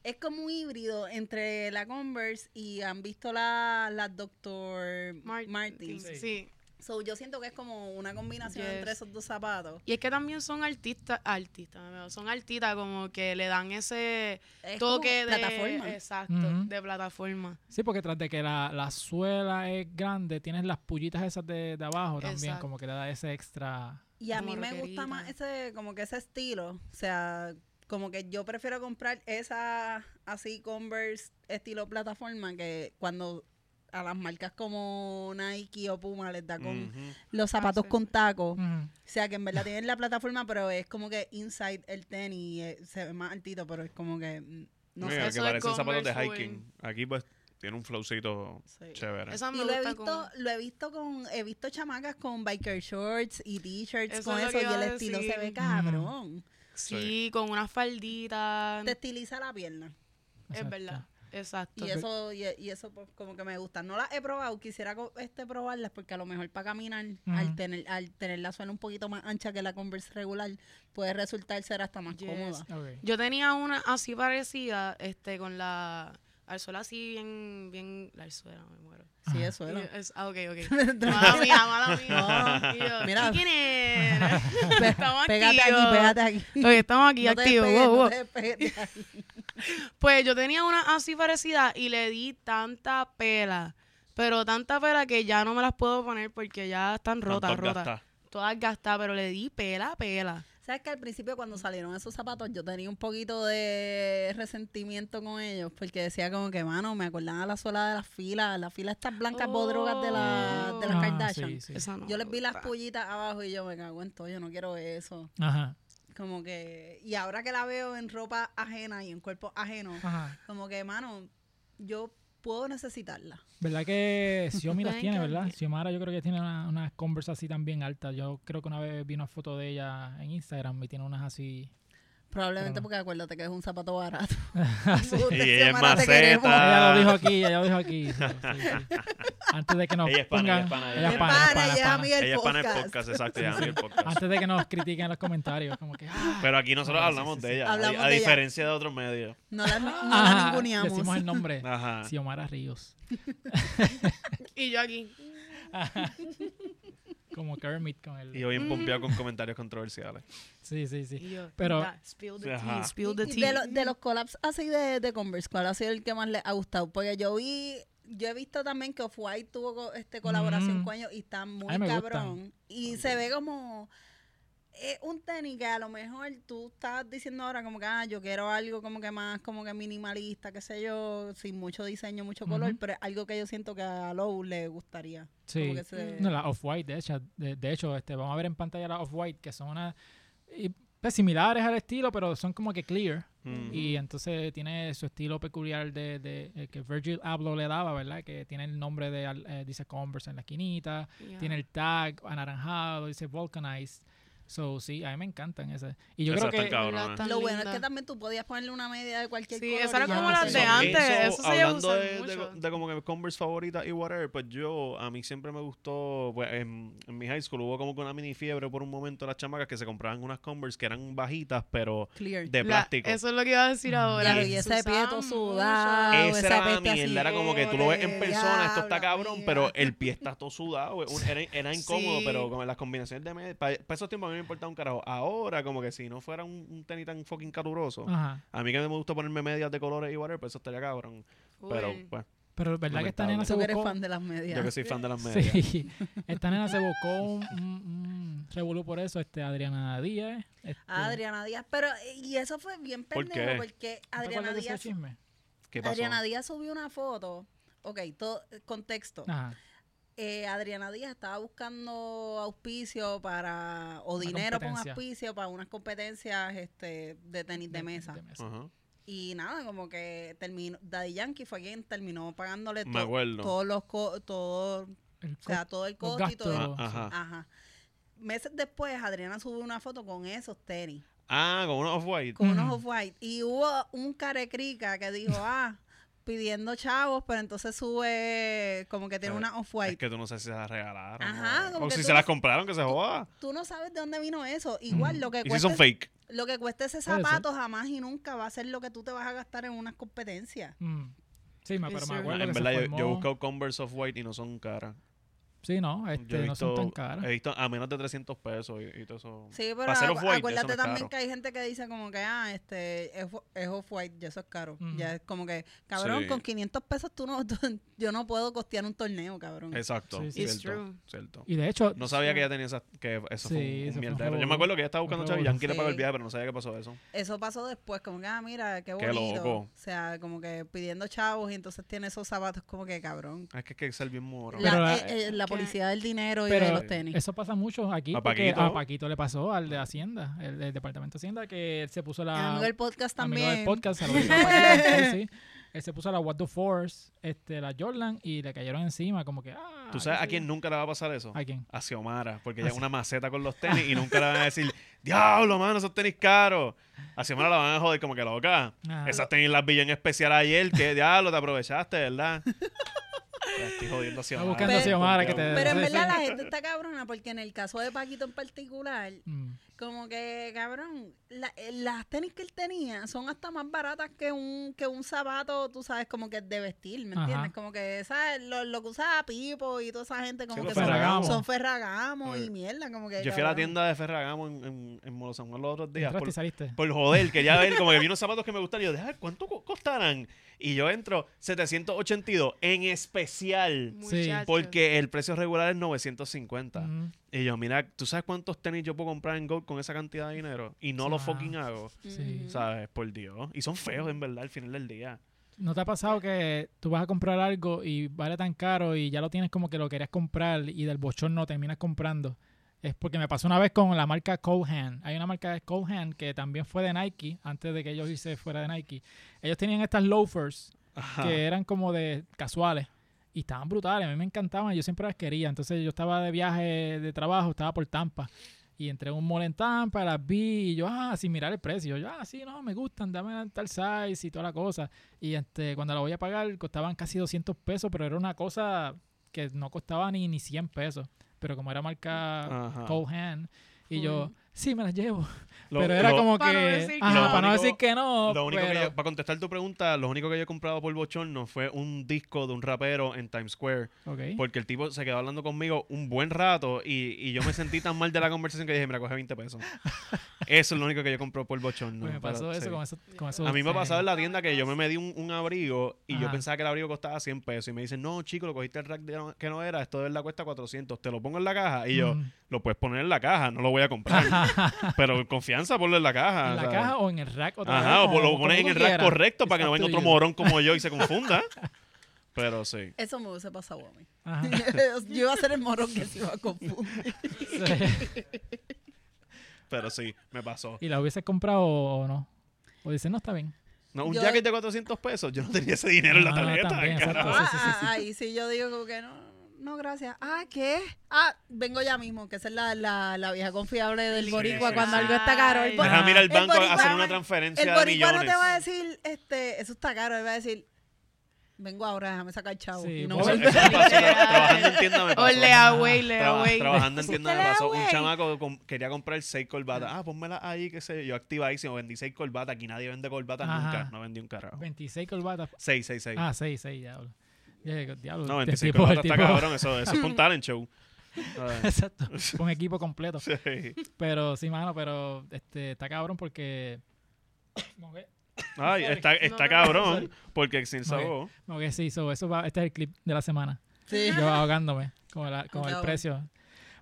es como un híbrido entre la Converse y han visto la, la Dr. Martins. Martins. Sí. Sí. So, yo siento que es como una combinación Yes. entre esos dos zapatos. Y es que también son artistas, artistas, son artistas como que le dan ese Es toque como de plataforma. exacto, de plataforma. Sí, porque tras de que la, la suela es grande, tienes las pullitas esas de, de abajo también, Exacto. como que le da ese extra. Y a mí me gusta más ese, como que ese estilo. O sea, como que yo prefiero comprar esa así Converse estilo plataforma que cuando a las marcas como Nike o Puma les da con los zapatos sí. con tacos. O sea, que en verdad tienen la plataforma, pero es como que inside el tenis eh, se ve más altito, pero es como que mm, no Mira, sé. Eso que parecen zapatos de hiking. Aquí pues tiene un flowcito Sí. chévere. Y lo he visto, como- lo he visto con, he visto chamacas con biker shorts y t-shirts con es eso y el estilo se ve Mm. cabrón. Sí, con una faldita. Te estiliza la pierna. Es verdad. Exacto. Y eso, y, y eso pues, como que me gusta. No las he probado, quisiera este probarlas porque a lo mejor para caminar, al tener, al tener la suela un poquito más ancha que la Converse regular, puede resultar ser hasta más Yes. cómoda. Yo tenía una así parecida, este, con la arzuela así bien, bien, la arzuela, me muero. Sí, yo- es- ah, ok, ok. Mala mía, mala mía. Y yo, Mira. ¿y quién eres? estamos Pégate aquí, pégate aquí. Ok, estamos aquí No te activos. despegues, wow, no wow. de. Pues yo tenía una así parecida y le di tanta pela, pero tanta pela que ya no me las puedo poner porque ya están rotas, rotas. gastas. Todas gastadas, pero le di pela, pela. ¿Sabes que al principio cuando salieron esos zapatos yo tenía un poquito de resentimiento con ellos? Porque decía como que, mano, me acordaba la suela de las filas, las filas estas blancas bodrogas de, la, de las Ah, Kardashian. sí, sí. Esa no Yo les vi las gusta. pullitas abajo y yo me cago en todo, yo no quiero eso. Ajá. Como que, y ahora que la veo en ropa ajena y en cuerpo ajeno, Ajá. como que, mano, yo puedo necesitarla. ¿Verdad que Xiaomi las tiene, verdad? Xiomara yo creo que tiene una- unas Converse así también altas. Yo creo que una vez vi una foto de ella en Instagram y tiene unas así. Probablemente porque acuérdate que es un zapato barato. Sí. Y ella es maceta. Ella lo dijo aquí, ella lo dijo aquí. sí, sí, sí. Antes de que nos Ella es pana, ella pongan... ella ella es pana, ella es pana. Ella es pana el podcast. exacto, ella es el podcast. Antes de que nos critiquen en los comentarios, como que... ah, Pero aquí nosotros hablamos sí, de sí. ella, a- Hablamos a, de ella. diferencia de otros medios. No la, no la ajá, ninguneamos. decimos el nombre. Ajá. Xiomara Ríos. Y yo aquí. Como Kermit con el... Y hoy pompeado con comentarios controversiales. Sí, sí, sí. Yo, Pero- "Mira, spill the Ajá. tea, spill the Y tea. de, lo- de los collabs así de, de Converse, ¿cuál ha sido el que más les ha gustado? Porque yo vi, yo he visto también que Off-White tuvo este colaboración Mm. con ellos y está muy cabrón. Y se ve como es un tenis que a lo mejor tú estás diciendo ahora como que ah, yo quiero algo como que más como que minimalista, qué sé yo, sin mucho diseño, mucho color, Ujú. pero es algo que yo siento que a Low le gustaría. Sí. Como que se- No, la Off-White, de hecho, de, de hecho este, vamos a ver en pantalla la Off-White, que son unas... pues, similares al estilo, pero son como que clear. Y entonces tiene su estilo peculiar de, de- eh, que Virgil Abloh le daba, ¿verdad? Que tiene el nombre de, al- eh, dice Converse en la esquinita, Yeah. tiene el tag anaranjado, dice Vulcanized. So, sí, a mí me encantan esas. Y yo creo que... Tan Lo bueno es que también tú podías ponerle una media de cualquier Sí, color. esas eran como las de antes, eso se lleva hablando usar de, de- mucho. de como que Converse favorita y whatever, pues yo, a mí siempre me gustó, pues en, en mi high school hubo como que una mini fiebre por un momento las chamacas que se compraban unas Converse que eran bajitas, pero Clear. de La- plástico. eso es lo que iba a decir ahora. Y Se ese pie todo sudado. Esa esa era la mierda, era como que tú lo ves en persona, esto está cabrón, mía. pero el pie está todo sudado. Era, era incómodo, Sí. pero con las combinaciones de medias, para, esos tiempos a mí me importaba un carajo. Ahora, como que si no fuera un, un tenis tan fucking caluroso, Ajá. a mí que me gusta ponerme medias de colores y whatever, pues eso estaría cabrón. Pero, Uy. pues, Pero verdad que esta nena se Tú que eres buscó... fan de las medias. yo que soy fan de las medias. Sí, esta nena se buscó un, un, un revolú por eso, este Adriana Díaz. Este, Adriana Díaz. Pero, y eso fue bien ¿Por pendejo qué? porque ¿no te Adriana Díaz, chisme? ¿Qué pasó? Adriana Díaz subió una foto. Ok, todo, contexto. Ajá. Eh, Adriana Díaz estaba buscando auspicio para, o Una dinero para un competencia. auspicio para unas competencias este, de tenis de, mesa. Y nada, como que terminó, Daddy Yankee fue quien terminó pagándole to- todos los, co- todo, El o sea, costo- todo el costo y todo. Ah, ajá. Ajá. Meses después, Adriana subió una foto con esos tenis, Ah, con unos off-white. con unos off-white. Y hubo un carecrica que dijo, ah, pidiendo chavos, pero entonces sube como que tiene Eh, una Es off-white. que tú no sé si se las regalaron. Ajá, o- como o que si se no- las compraron, que se joda. Tú no sabes de dónde vino eso. Igual Mm. lo que Y si cuesta son fake. lo que cueste ese zapato jamás y nunca va a ser lo que tú te vas a gastar en unas competencias. Mm. Sí, me, pero Yes, me acuerdo en verdad, yo, yo he buscado Converse off-white y no son caras. Sí, no, este, he no son tan visto, caras. he visto a menos de 300 pesos y, y todo eso. Sí, pero acu- acuérdate también caro. que hay gente que dice como que, ah, este, es, es off-white, ya eso es caro. Ya es como que, cabrón, Sí. con 500 pesos tú no, tú- yo no puedo costear un torneo, cabrón. Exacto, Sí, sí. It's cierto, true. cierto. Y de hecho, No sabía que ella tenía esa, que eso Sí, fue un, mierdero. Yo me acuerdo que ella estaba buscando chavos y le pagó el viaje, pero no sabía qué pasó eso. Eso pasó después, como que, ah, mira, qué Qué bonito. loco. O sea, como que pidiendo chavos y entonces tiene esos zapatos como que, cabrón. Es que hay que ser bien moro. La, Policía del dinero y Pero de los tenis. eso pasa mucho aquí. ¿A Paquito? A Paquito le pasó, al de Hacienda, el del Departamento de Hacienda, que él se puso El la... amigo del podcast amigo también. del podcast, a Paquito, sí, sí. Él se puso la What the Force, este, la Jordan, y le cayeron encima, como que, ah... ¿Tú sabes a quién nunca le va a pasar eso? ¿A quién? A Xiomara, porque ella es una maceta con los tenis y nunca le van a decir, diablo, mano, esos tenis caros. A Xiomara la van a joder como que loca. Ajá. Esas tenis las vi en especial ayer, que diablo, te aprovechaste, ¿verdad? Estoy jodiendo a Xiomara. buscando a Xiomara que te- Pero en verdad la gente está cabrona porque en el caso de Paquito en particular, Mm. como que, cabrón, la- eh, las tenis que él tenía son hasta más baratas que un que un zapato, tú sabes, como que de vestir, ¿me Ajá. entiendes? Como que esa, lo, lo que usa Pipo y toda esa gente como Sí, que los son, Ferragamo. son Ferragamo Eh, y mierda, como que Yo fui a la tienda de Ferragamo en, en, en Molo San Juan los otros días. Por, saliste. por joder, quería ver, como que vi unos zapatos que me gustaban. Y yo, deja, ¿cuánto co- costarán? Y yo entro 782 en especial. Muchacho. Porque el precio regular es 950. Mm. Y yo, mira, ¿tú sabes cuántos tenis yo puedo comprar en Gold con esa cantidad de dinero? Y no ah. fucking hago. Sí. ¿Sabes? Por Dios. Y son feos, en verdad, al final del día. ¿No te ha pasado que tú vas a comprar algo y vale tan caro y ya lo tienes como que lo querías comprar y del bochorno terminas comprando? Es porque me pasó una vez con la marca Cohan. Hay una marca de Cohan que también fue de Nike, antes de que ellos hice fuera de Nike. Ellos tenían estas loafers Ajá. que eran como de casuales y estaban brutales. A mí me encantaban, yo siempre las quería. Entonces yo estaba de viaje de trabajo, estaba por Tampa. Y entré a un mall en Tampa, las vi y yo, ah, sin mirar el precio. Yo, ah, sí, no, me gustan, dame tal size y toda la cosa. Y este, cuando la voy a pagar, costaban casi 200 pesos, pero era una cosa que no costaba ni, ni 100 pesos. Pero como era marca Ajá. Cohan, y yo, sí, me las llevo. Lo- pero era lo- como Para que, no decir que ajá, no. para no único- decir que no. Lo único que yo- para contestar tu pregunta, lo único que yo he comprado por bochorno fue un disco de un rapero en Times Square. Porque el tipo se quedó hablando conmigo un buen rato y, y yo me sentí tan mal de la conversación que dije, mira, coge 20 pesos. Eso es lo único que yo compré por bochorno. Pues me pero pasó eso sí. con eso. Con eso A mí me ha pasado en la tienda que yo me medí un, un abrigo y yo pensaba que el abrigo costaba 100 pesos. Y me dicen, no, chico, lo cogiste el rack de que no era, esto de verdad cuesta 400. Te lo pongo en la caja. Y yo, Mm. Lo puedes poner en la caja, no lo voy a comprar. Pero con confianza ponlo en la caja. ¿En la ¿sabes? caja o en el rack? otra Ajá, vez? o Como- lo pones en el rack correcto para que no venga otro morón como yo y se confunda. Pero sí. Eso me hubiese pasado a mí. Ajá. yo iba a ser el morón que se iba a confundir. Sí. Pero sí, me pasó. ¿Y la hubiese comprado o no? O dice, no, está bien. No, un Yo- jacket de 400 pesos, yo no tenía ese dinero en la Ah, tarjeta. también, carajo. exacto. sí, sí, Ah, ah, ahí sí yo digo como que no, no, gracias. Ah, ¿qué? Ah, vengo ya mismo, que esa es la, la, la vieja confiable del Sí, boricua sí, cuando sí. algo está caro. El, mirar el el banco a hacer no una transferencia el de boricua no millones. te va a decir, este, eso está caro, él va a decir, vengo ahora, déjame sacar el chavo. Sí, y no pues, Eso, eso me pasó, tra- trabajando en tienda me pasó. Away, le Traba- away. trabajando en tienda me pasó. Un chamaco com- quería comprar seis corbatas. Ah, pónmela ahí, qué sé yo. Yo activadísimo, vendí seis corbatas. Aquí nadie vende corbatas Ajá. nunca. No vendí un carajo. 26 corbatas. Seis, seis, seis. Ah, 6, 6, diablo. Diablo, no, este 26 tipo- está cabrón. Eso, eso es un talent show. Exacto. Un equipo completo. sí. Pero sí, mano, pero este está cabrón porque. Ay, está, está No, cabrón porque Exil se Ok. sí, so, eso va, este es el clip de la semana. Sí. Yo ahogándome con, la- con el precio.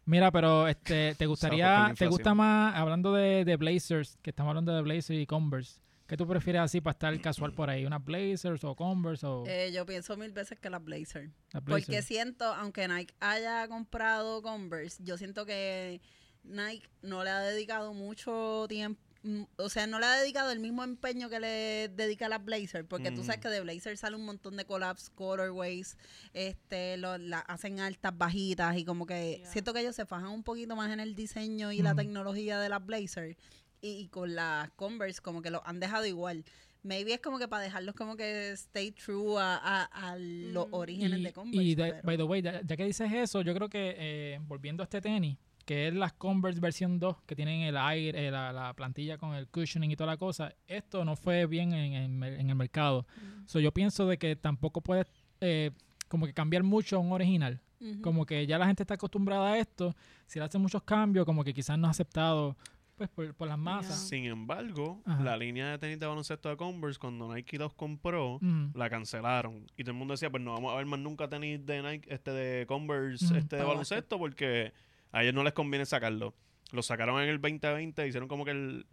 Mira, pero este, ¿te gustaría, te gusta más, hablando de, de Blazers, que estamos hablando de Blazers y Converse, ¿qué tú prefieres así para estar casual por ahí? ¿Unas Blazers o Converse o Eh, yo pienso mil veces que las Blazer. las Porque Blazers? siento, aunque Nike haya comprado Converse, yo siento que Nike no le ha dedicado mucho tiempo. mm, O sea, no le ha dedicado el mismo empeño que le dedica a las Blazer, porque tú sabes Mm. que de Blazer sale un montón de collabs, colorways, este, lo, la, hacen altas, bajitas, y como que Yeah. siento que ellos se fajan un poquito más en el diseño y la tecnología de las Blazer, y, y con las Converse como que lo han dejado igual. Maybe es como que para dejarlos como que stay true a, a- a los Mm. orígenes y, de Converse. y by the way, ya, ya que dices eso, yo creo que eh, volviendo a este tenis, que es las Converse versión 2, que tienen el aire, eh, la, la plantilla con el cushioning y toda la cosa, esto no fue bien en, en en el mercado. So, yo pienso de que tampoco puedes eh, como que cambiar mucho a un original. Ujú. Como que ya la gente está acostumbrada a esto, si le hacen muchos cambios, como que quizás no ha aceptado pues por, por las masas. Sin embargo, Ajá. la línea de tenis de baloncesto de Converse, cuando Nike los compró, Mm. la cancelaron. Y todo el mundo decía, pues no vamos a ver más nunca tenis de Nike, este de Converse, este de baloncesto, porque a ellos no les conviene sacarlo. Lo sacaron en el 2020, hicieron como que el,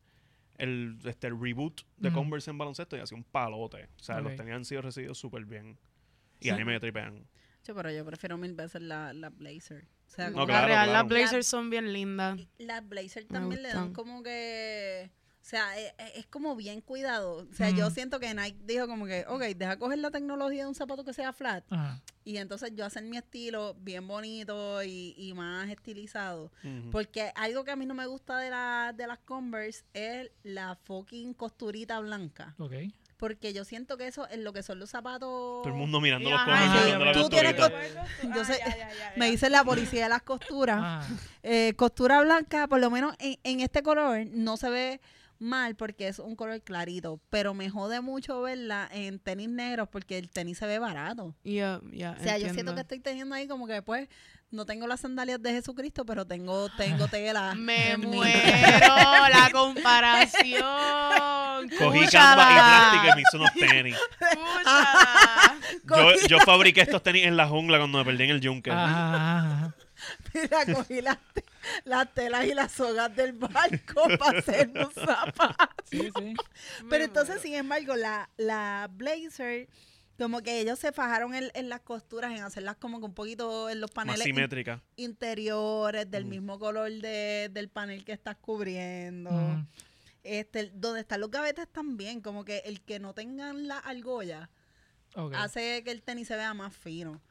el, este, el reboot de. Converse en baloncesto y hacía un palote. O sea, los tenían sido recibidos súper bien. Y Sí. a mí me tripean. Yo, pero yo prefiero mil veces la, la Blazer. O sea, No, como claro, la real, claro. las Blazers son bien lindas. las Blazer Me también le dan como que... O sea, e- e- es, como bien cuidado. O sea, yo Ujú. siento que Nike dijo como que, ok, deja coger la tecnología de un zapato que sea flat Ajá. y entonces yo hacer mi estilo bien bonito y, y más estilizado. Porque algo que a mí no me gusta de, la, de las Converse es la fucking costurita blanca. Ok. Porque yo siento que eso es lo que son los zapatos... Todo el mundo mirando los Ajá, sí, mirando la tú tienes. Yo Ah, sé- ya, ya, ya, Me dice la policía de las costuras. Ah, Eh, costura blanca, por lo menos en, en este color, no se ve mal porque es un color clarito, pero me jode mucho verla en tenis negros porque el tenis se ve barato. Ya, ya, O sea, yo siento que estoy teniendo ahí como que pues no tengo las sandalias de Jesucristo, pero tengo tengo tela. Me muero la comparación. Cogí Escúchala. Canva y plástico y me hice unos tenis. Yo, yo fabriqué estos tenis en la jungla cuando me perdí en el yunque. ajá. Mira, cogí las, te- las telas y las sogas del barco para hacer un zapato. Sí, sí. Pero Me entonces, muero. sin embargo, la, la blazer, como que ellos se fajaron en, en las costuras, en hacerlas como que un poquito en los paneles in- interiores, del Mm. mismo color de, del panel que estás cubriendo. Mm. Este, donde están los gavetes también, como que el que no tengan la argolla hace que el tenis se vea más fino.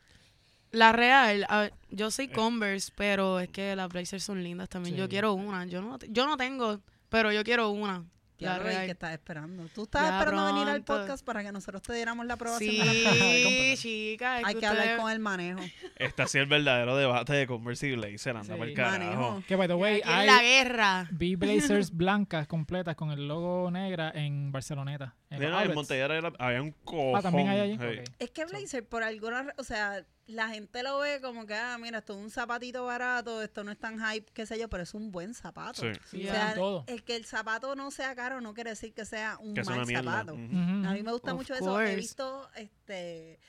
La real, yo soy Eh. Converse, pero es que las Blazers son lindas también. Yo quiero una. Yo no, yo no tengo, pero yo quiero una. Ya La lo ves real. que estás esperando. Tú estás Ya esperando venir al podcast para que nosotros te diéramos la aprobación. Sí, Cómprala. chica. es Hay que que hablar con el manejo. Este ha sido el verdadero debate de Converse y Blazer. Anda Sí. pa'l carajo. Manejo. Que by the way, la hay guerra. vi blazers blancas completas con el logo negra en Barceloneta. En Mira, los en. Montelledra era- había un cojón. Ah, también hay allí. Ok. Es que Blazer, por alguna ra- o sea, la gente lo ve como que, ah, mira, esto es un zapatito barato, esto no es tan hype, qué sé yo, pero es un buen zapato. Sí. Sí, Ya. O sea, todo. el que el zapato no sea caro no quiere decir que sea un Que es mal una mierda. zapato. Ujú. Ujú, A mí me gusta Of mucho eso. He course. visto este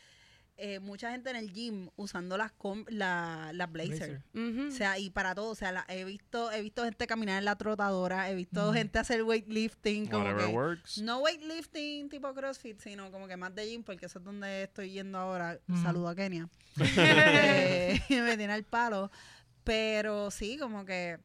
eh, mucha gente en el gym usando las com- la, las blazer. O sea, y para todo, o sea, la- he visto he visto gente caminar en la trotadora, he visto gente hacer weightlifting como Whatever que works. no weightlifting tipo CrossFit, sino como que más de gym, porque eso es donde estoy yendo ahora. Ujú. Saludo a Kenia. Eh, me tiene el palo. Pero sí, como que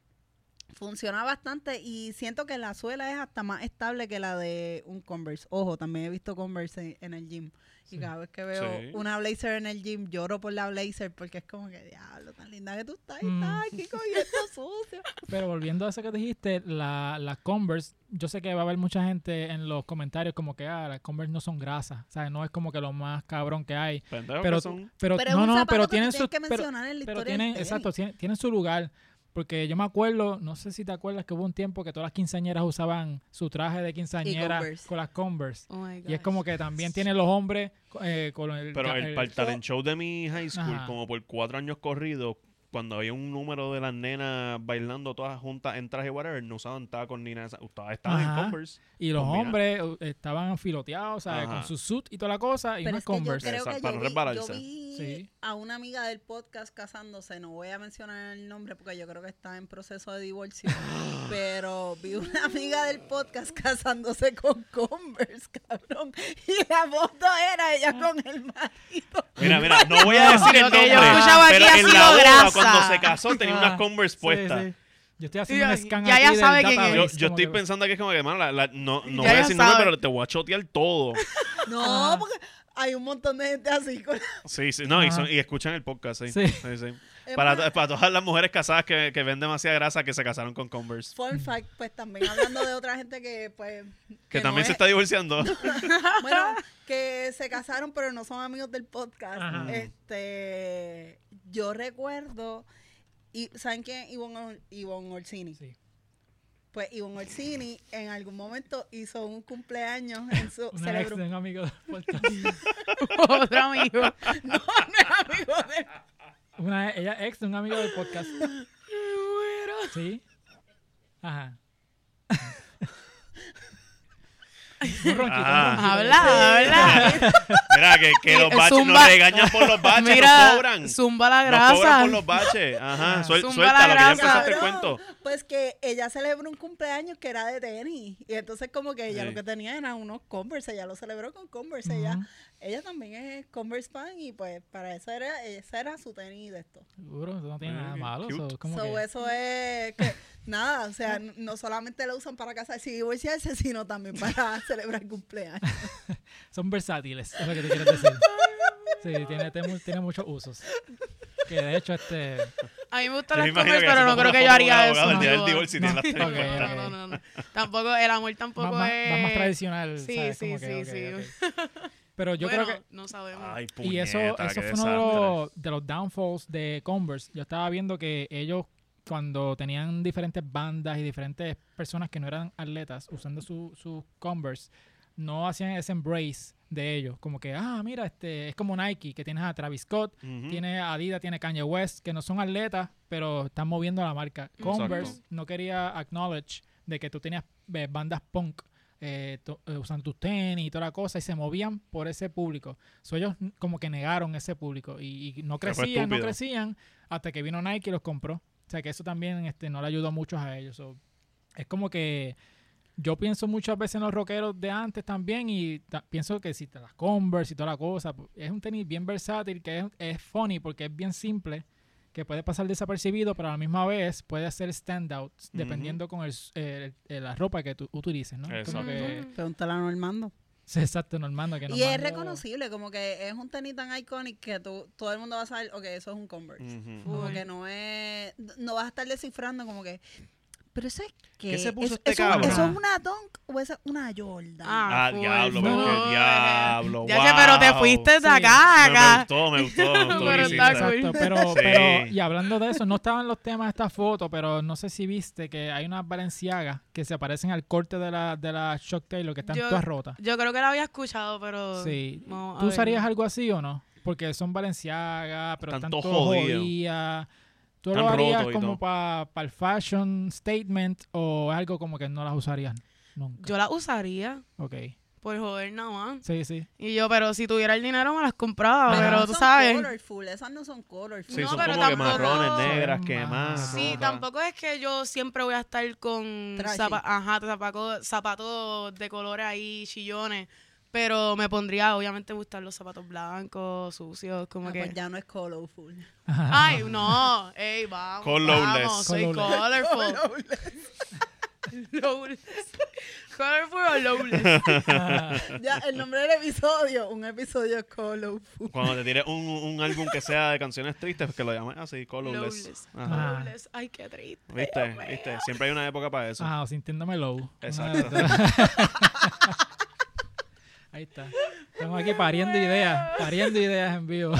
funciona bastante y siento que la suela es hasta más estable que la de un Converse. Ojo, también he visto Converse en, en el gym. Sí. Y cada vez que veo Sí. una blazer en el gym, lloro por la blazer porque es como que, diablo, tan linda que tú estás y Mm. estás aquí cogiendo sucio. Pero volviendo a eso que dijiste, la, la Converse, yo sé que va a haber mucha gente en los comentarios como que, ah, las Converse no son grasas. O sea, no es como que lo más cabrón que hay. Pendejo Pero, que son. pero, no, no, pero tienen su... que pero- Pero tienen, exacto, tienen, tienen su lugar. Porque yo me acuerdo, no sé si te acuerdas que hubo un tiempo que todas las quinceañeras usaban su traje de quinceañera con las Converse. Oh my Y es como que también tienen los hombres eh, con el... Pero ca- el, para el talent show de mi high school, Ajá. como por cuatro años corridos, cuando había un número de las nenas bailando todas juntas en traje whatever, no usaban tacos ni nada. Estaban estaban en. Converse. Y los Combina. hombres uh, estaban filoteados, ¿sabes? Ajá. Con su suit y toda la cosa y Pero unos es que yo Converse. creo que para yo no vi, yo vi Sí. a una amiga del podcast casándose, no voy a mencionar el nombre porque yo creo que está en proceso de divorcio, pero vi una amiga del podcast casándose con Converse, cabrón, y la foto era ella con el marido. Mira, mira, no voy a decir el que yo nombre, escuchaba aquí pero ha sido. Cuando se casó, tenía unas Converse puestas. sí. Yo estoy haciendo Sí, un scan ya aquí del sabe quién Yo, es. yo estoy que- pensando que es como que, mano, la- la- no, no Ya voy a decir nombre, pero te voy a chotear todo. No, porque hay un montón de gente así con Sí, sí, no, y, son- y escuchan el podcast, sí. Sí. sí, Para, más, para todas las mujeres casadas que, que ven demasiada grasa que se casaron con Converse. Fun fact, pues también hablando de otra gente que pues Que, también se es- está divorciando. Bueno, que se casaron pero no son amigos del podcast. Ajá. Este, yo recuerdo y ¿saben quién? Ivonne, Ivonne Orsini. Sí. Pues Ivonne Orsini en algún momento hizo un cumpleaños en su Una ex celebró de un amigo del podcast. Otro amigo. no, no es amigo de Una, ella ex de un amigo del podcast. Sí. Ajá. un ronquito, un Ah. ronquito. Habla, habla. Mira, que, que los Eh, baches nos zumba. regañan por los baches, nos Mira, cobran. zumba la Nos cobran grasa. por los baches. Ajá, suel- Zumba suelta la lo que ya grasa. empezaste el Cabrón, cuento. Pues que ella celebró un cumpleaños que era de tenis. Y entonces como que ella Sí. lo que tenía eran unos Converse. Ella lo celebró con Converse. Ella. Ella también es Converse fan y pues para eso era, ese era su tenis de esto. Seguro, eso no tiene nada malo. cute. eso es como So, que- eso es que nada, o sea, no solamente lo usan para casarse y divorciarse, sino también para celebrar cumpleaños. son versátiles, es lo que te quieres decir. Sí, tiene, tiene, tiene muchos usos. Que de hecho, este. A mí me gustan las Converse, pero no creo que yo haría eso. el día del no. divorcio No. No, no. Tampoco, el amor tampoco más, es... va más tradicional. Sí, ¿sabes? sí, Como que, sí, sí. Pero yo bueno, creo que. no sabemos. Ay, Y eso, puñeta, eso fue uno de los, de los downfalls de Converse. Yo estaba viendo que ellos, cuando tenían diferentes bandas y diferentes personas que no eran atletas usando sus su Converse, no hacían ese embrace de ellos. Como que, ah, mira, este es como Nike, que tienes a Travis Scott, tiene a Adidas, tiene Kanye West, que no son atletas, pero están moviendo la marca. Converse Exacto. no quería acknowledge de que tú tenías eh, bandas punk eh, to- eh, usando tus tenis y toda la cosa y se movían por ese público. So, ellos como que negaron ese público y, y no crecían, no crecían hasta que vino Nike y los compró. O sea que eso también este, no le ayudó mucho a ellos. So, es como que yo pienso muchas veces en los rockeros de antes también y ta- pienso que si te las Converse y toda la cosa, es un tenis bien versátil, que es, es funny porque es bien simple, que puede pasar desapercibido, pero a la misma vez puede hacer standouts dependiendo con el, el- el- la ropa que tú utilices, ¿no? Exacto. que, Pregúntale a Normando. sí, exacto, Normando. Que Y es reconocible, como que es un tenis tan icónico que tú, todo el mundo va a saber, ok, eso es un Converse. Como que no es, no vas a estar descifrando como que, pero eso es que, ¿Qué se puso eso, este eso- cabrón? eso es una Dunk o es una Jordan. Ah, full, diablo, pero qué diablo, Ya sé, pero te wow. fuiste de Sí. acá, Me, acá. gustó, me gustó, me Pero. Exacto, pero, Sí. pero, y hablando de eso, no estaban los temas de esta foto, pero no sé si viste que hay unas Balenciagas que se parecen al corte de la, de la Shock Taylor, que están Yo- todas rotas. Yo creo que la había escuchado, pero... Sí. ¿Tú usarías algo así o no? Porque son Balenciaga, pero Están están jodidos. jodidas. ¿Tú lo harías como para el fashion statement o algo como que no las usarías nunca? Yo la usaría Ok. por joder nada más. Sí, sí. Y yo, pero si tuviera el dinero me las compraba, Ajá. pero no tú son sabes. colorful, esas no son colorful. Sí, No, son pero como que tampoco- marrones, negras, quemadas. más- Sí, tampoco es que yo siempre voy a estar con zapa- ajá, zapatos de colores ahí, chillones. Pero me pondría, obviamente, gustar los zapatos blancos, sucios, como Ah, que... pues ya no es colorful. Ay, no. Ey, vamos. Colorless. Vamos, soy Colorless. colorful. Lowless. Colorful o lowless. Ya, el nombre del episodio, un episodio colorful. Cuando te tires un, un álbum que sea de canciones tristes, pues que lo llames así, colorless. Lowless. Ajá. Ah. Lowless. Ay, qué triste. ¿Viste? ¿Viste? Siempre hay una época para eso. Ah, o sintiéndome low. Exacto. Ahí está. Estamos aquí pariendo ideas, pariendo ideas en vivo.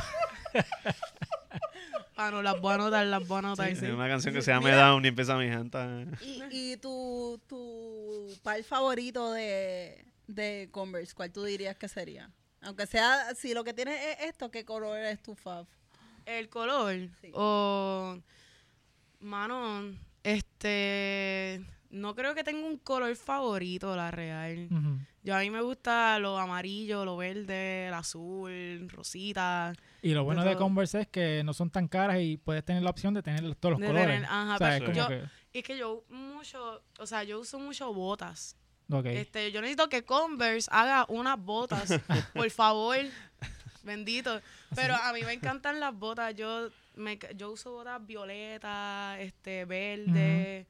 Ah, no, las voy a anotar, las voy a anotar. Hay una canción que se llama Mira. Down y empieza mi gente. Y, y tu, tu par favorito de, de Converse, ¿cuál tú dirías que sería? Aunque sea, si lo que tienes es esto, ¿qué color es tu fav? El color. Sí. O. Mano, este. No creo que tenga un color favorito, la real. Yo a mí me gusta lo amarillo, lo verde, el azul, rosita. Y lo bueno De. Converse es que no son tan caras y puedes tener la opción de tener todos los De colores. tener- ajá, o sea, es pero como yo- que... Y es que yo mucho, o sea, yo uso mucho botas. Este, yo necesito que Converse haga unas botas, por favor. Bendito. Pero a mí me encantan las botas. Yo me, yo uso botas violetas, este, verde.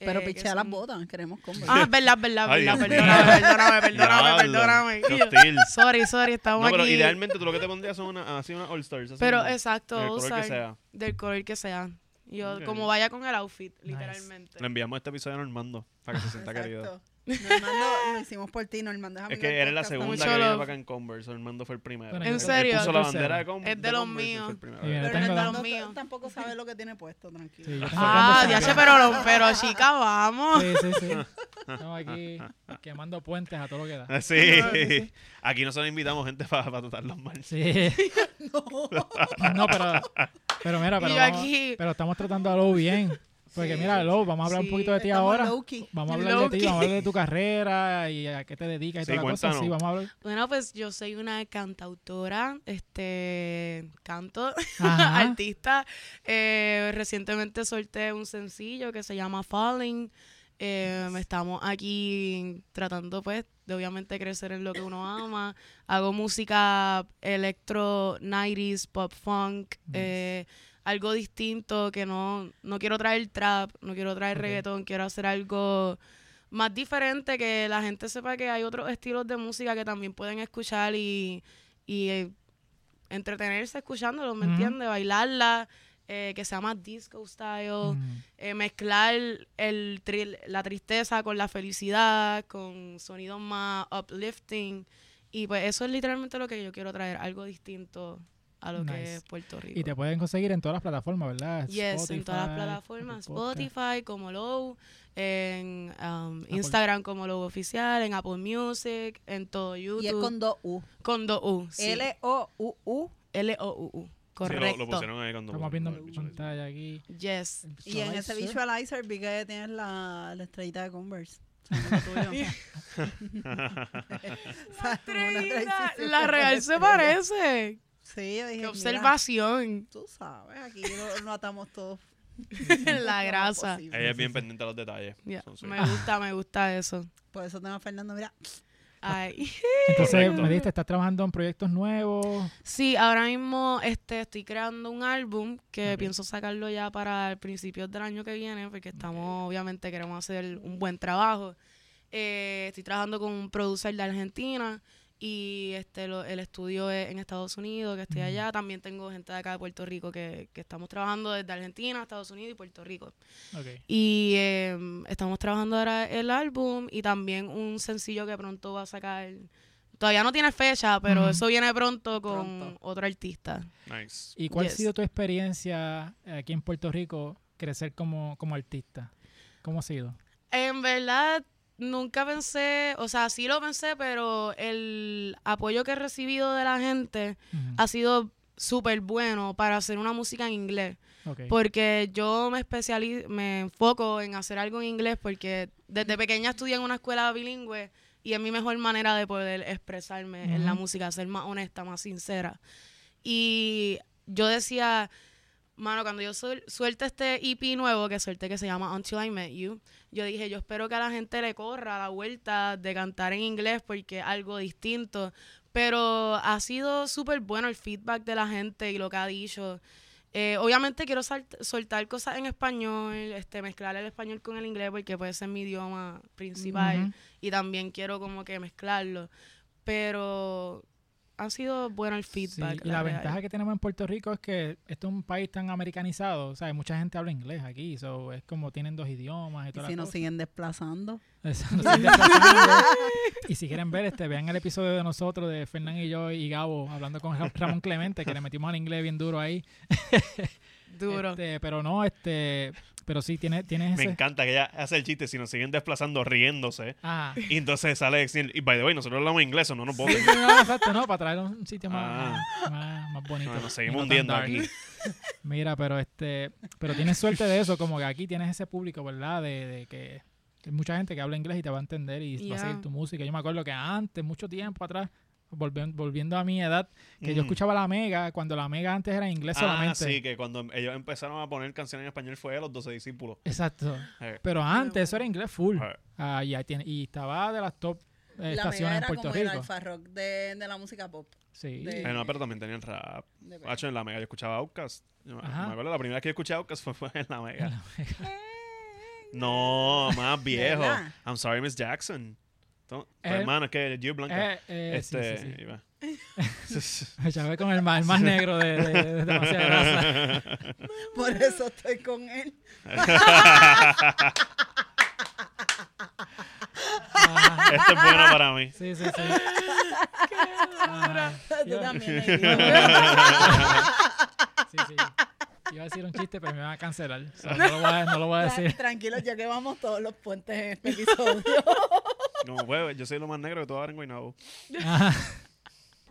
Pero eh, pichea las botas, queremos Converse. Ah, verdad, verdad, Ay, verdad, perdóname, perdóname, perdóname, perdóname. hostil. Sorry, sorry, estamos No, pero aquí. idealmente tú lo que te pondrías son una, así una All Stars. Pero exacto, del color que sea. del color que sea. Yo, como vaya con el outfit, Nice. literalmente. Le enviamos este episodio a Normando para que se sienta querido. Normando, lo hicimos por ti, Normando. es que eres la segunda que para acá en Converse. Normando fue el primero. ¿En serio? puso la Tercero. bandera de, Com- Es de los míos. Pero Normando tampoco sabe lo que tiene puesto, tranquilo. Ah, ya sé, pero, pero chica, vamos. Sí, sí, sí. Estamos aquí quemando puentes a todo lo que da. Sí. sí. Aquí nosotros invitamos gente para tratarlos mal. Sí. No, pero, pero mira, pero, yo vamos- aquí- pero estamos tratando a Low bien. Porque Sí. mira, Low, vamos a hablar Sí, un poquito de ti Estamos ahora. Vamos a hablar de ti, vamos a hablar de tu carrera y a qué te dedicas y Sí, toda la cosa. Sí, vamos a hablar. Bueno, pues yo soy una cantautora, este, canto, artista. Eh, recientemente solté un sencillo que se llama Falling. Eh, estamos aquí tratando, pues, de obviamente crecer en lo que uno ama. Hago música electro, 90s, pop funk, eh, algo distinto que no, no quiero traer trap, no quiero traer Ok. reggaetón, quiero hacer algo más diferente, que la gente sepa que hay otros estilos de música que también pueden escuchar y, y eh, entretenerse escuchándolos, ¿me entiendes? Bailarla, eh, que sea más disco style, Mm. eh, mezclar el tri- la tristeza con la felicidad, con sonidos más uplifting. Y pues eso es literalmente lo que yo quiero traer, algo distinto a lo que es Puerto Rico. Y te pueden conseguir en todas las plataformas, ¿verdad? Yes, en todas las plataformas. Spotify como Low, en um, Instagram como Low Oficial, en Apple Music, en todo YouTube. Y es con dos U. Con dos U. sí. L-O-U-U. L-O-U-U. Sí, Correcto. lo, lo pusieron ahí cuando. Estamos viendo en pantalla aquí. Yes. Y en ese Visualizer. vi que tienes la, la estrellita de Converse. La con real se parece. Sí, yo dije, Qué mira, observación. tú sabes, aquí lo, lo atamos todos. La grasa. Ella es bien pendiente a los detalles. Sí. Me gusta, me gusta eso. Por eso tengo a Fernando, mira. Ay. Entonces, Correcto. me dijiste, estás trabajando en proyectos nuevos. Sí, ahora mismo este, estoy creando un álbum que pienso sacarlo ya para el principios del año que viene, porque estamos, obviamente, queremos hacer un buen trabajo. Eh, estoy trabajando con un producer de Argentina y este lo- el estudio es en Estados Unidos, que estoy allá. También tengo gente de acá de Puerto Rico que, que estamos trabajando desde Argentina, Estados Unidos y Puerto Rico. Y eh, estamos trabajando ahora el álbum y también un sencillo que pronto va a sacar. Todavía no tiene fecha, pero eso viene pronto con Pronto. otro artista. Nice. ¿Y cuál Yes. ha sido tu experiencia aquí en Puerto Rico crecer como, como artista? ¿Cómo ha sido? En verdad, nunca pensé, o sea, sí lo pensé, pero el apoyo que he recibido de la gente ha sido súper bueno para hacer una música en inglés. Porque yo me especializo, me enfoco en hacer algo en inglés porque desde pequeña estudié en una escuela bilingüe y es mi mejor manera de poder expresarme en la música, ser más honesta, más sincera. Y yo decía, mano, cuando yo suel- suelte este EP nuevo que suelte que se llama Until I Met You, yo dije, yo espero que a la gente le corra la vuelta de cantar en inglés porque es algo distinto. Pero ha sido súper bueno el feedback de la gente y lo que ha dicho. Eh, obviamente quiero soltar cosas en español, este, mezclar el español con el inglés porque puede ser mi idioma principal Ujú. y también quiero como que mezclarlo. Pero ha sido bueno el Sí, feedback. y la ventaja que tenemos en Puerto Rico es que esto es un país tan americanizado, o sea, mucha gente habla inglés aquí, so es como tienen dos idiomas y Y toda si la nos cosa. siguen desplazando. Eso, nos siguen desplazando. y si quieren ver, este, vean el episodio de nosotros, de Fernán y yo y Gabo, hablando con Ra- Ramón Clemente, que le metimos al inglés bien duro ahí. Duro. Este, pero no, este, pero sí tiene, tienes Me encanta que ella hace el chiste si nos siguen desplazando riéndose. Ah, Y entonces sale diciendo, y by the way, nosotros hablamos inglés, o no nos vamos. sí, no, exacto, no, para traer un sitio más, Ah. más, más bonito. nos y seguimos no hundiendo aquí. Mira, pero este, pero tienes suerte de eso, como que aquí tienes ese público, ¿verdad? De, de que hay mucha gente que habla inglés y te va a entender y va a seguir tu música. Yo me acuerdo que antes, mucho tiempo atrás, volviendo, volviendo a mi edad, que yo Ujú. escuchaba la Mega, cuando la Mega antes era en inglés Ah, solamente. sí, que cuando ellos empezaron a poner canciones en español fue a los 12 discípulos. Exacto. Eh, Pero antes eso era inglés full. eh, Ah, y, ahí tiene- y estaba de las top eh, La mega estaciones en era Puerto como el Rico. alfa rock de, de la música pop. Sí. de- eh, no, pero también tenían rap. De Hacho, en la mega yo escuchaba Outkast. Yo me- acuerdo la primera vez que yo escuché Outkast fue, fue en la mega. En la Mega. No, más viejo. I'm sorry, Miss Jackson. To- Eh, hermano, es que yo blanca. Eh, eh, sí, este, sí, sí. iba. Ya ve con el más, el más negro de, de- de demasiada grasa. Por eso estoy con él. Ajá. Esto es bueno para mí. Sí, sí, sí. Ajá. Tú Iba- también. Sí, sí. Iba a decir un chiste, pero me van a cancelar. So, no, lo voy a, no lo voy a decir. Tranquilo, ya que vamos todos los puentes en este episodio. Como pues, yo soy lo más negro que tú ahora en Guaynabo. Ajá.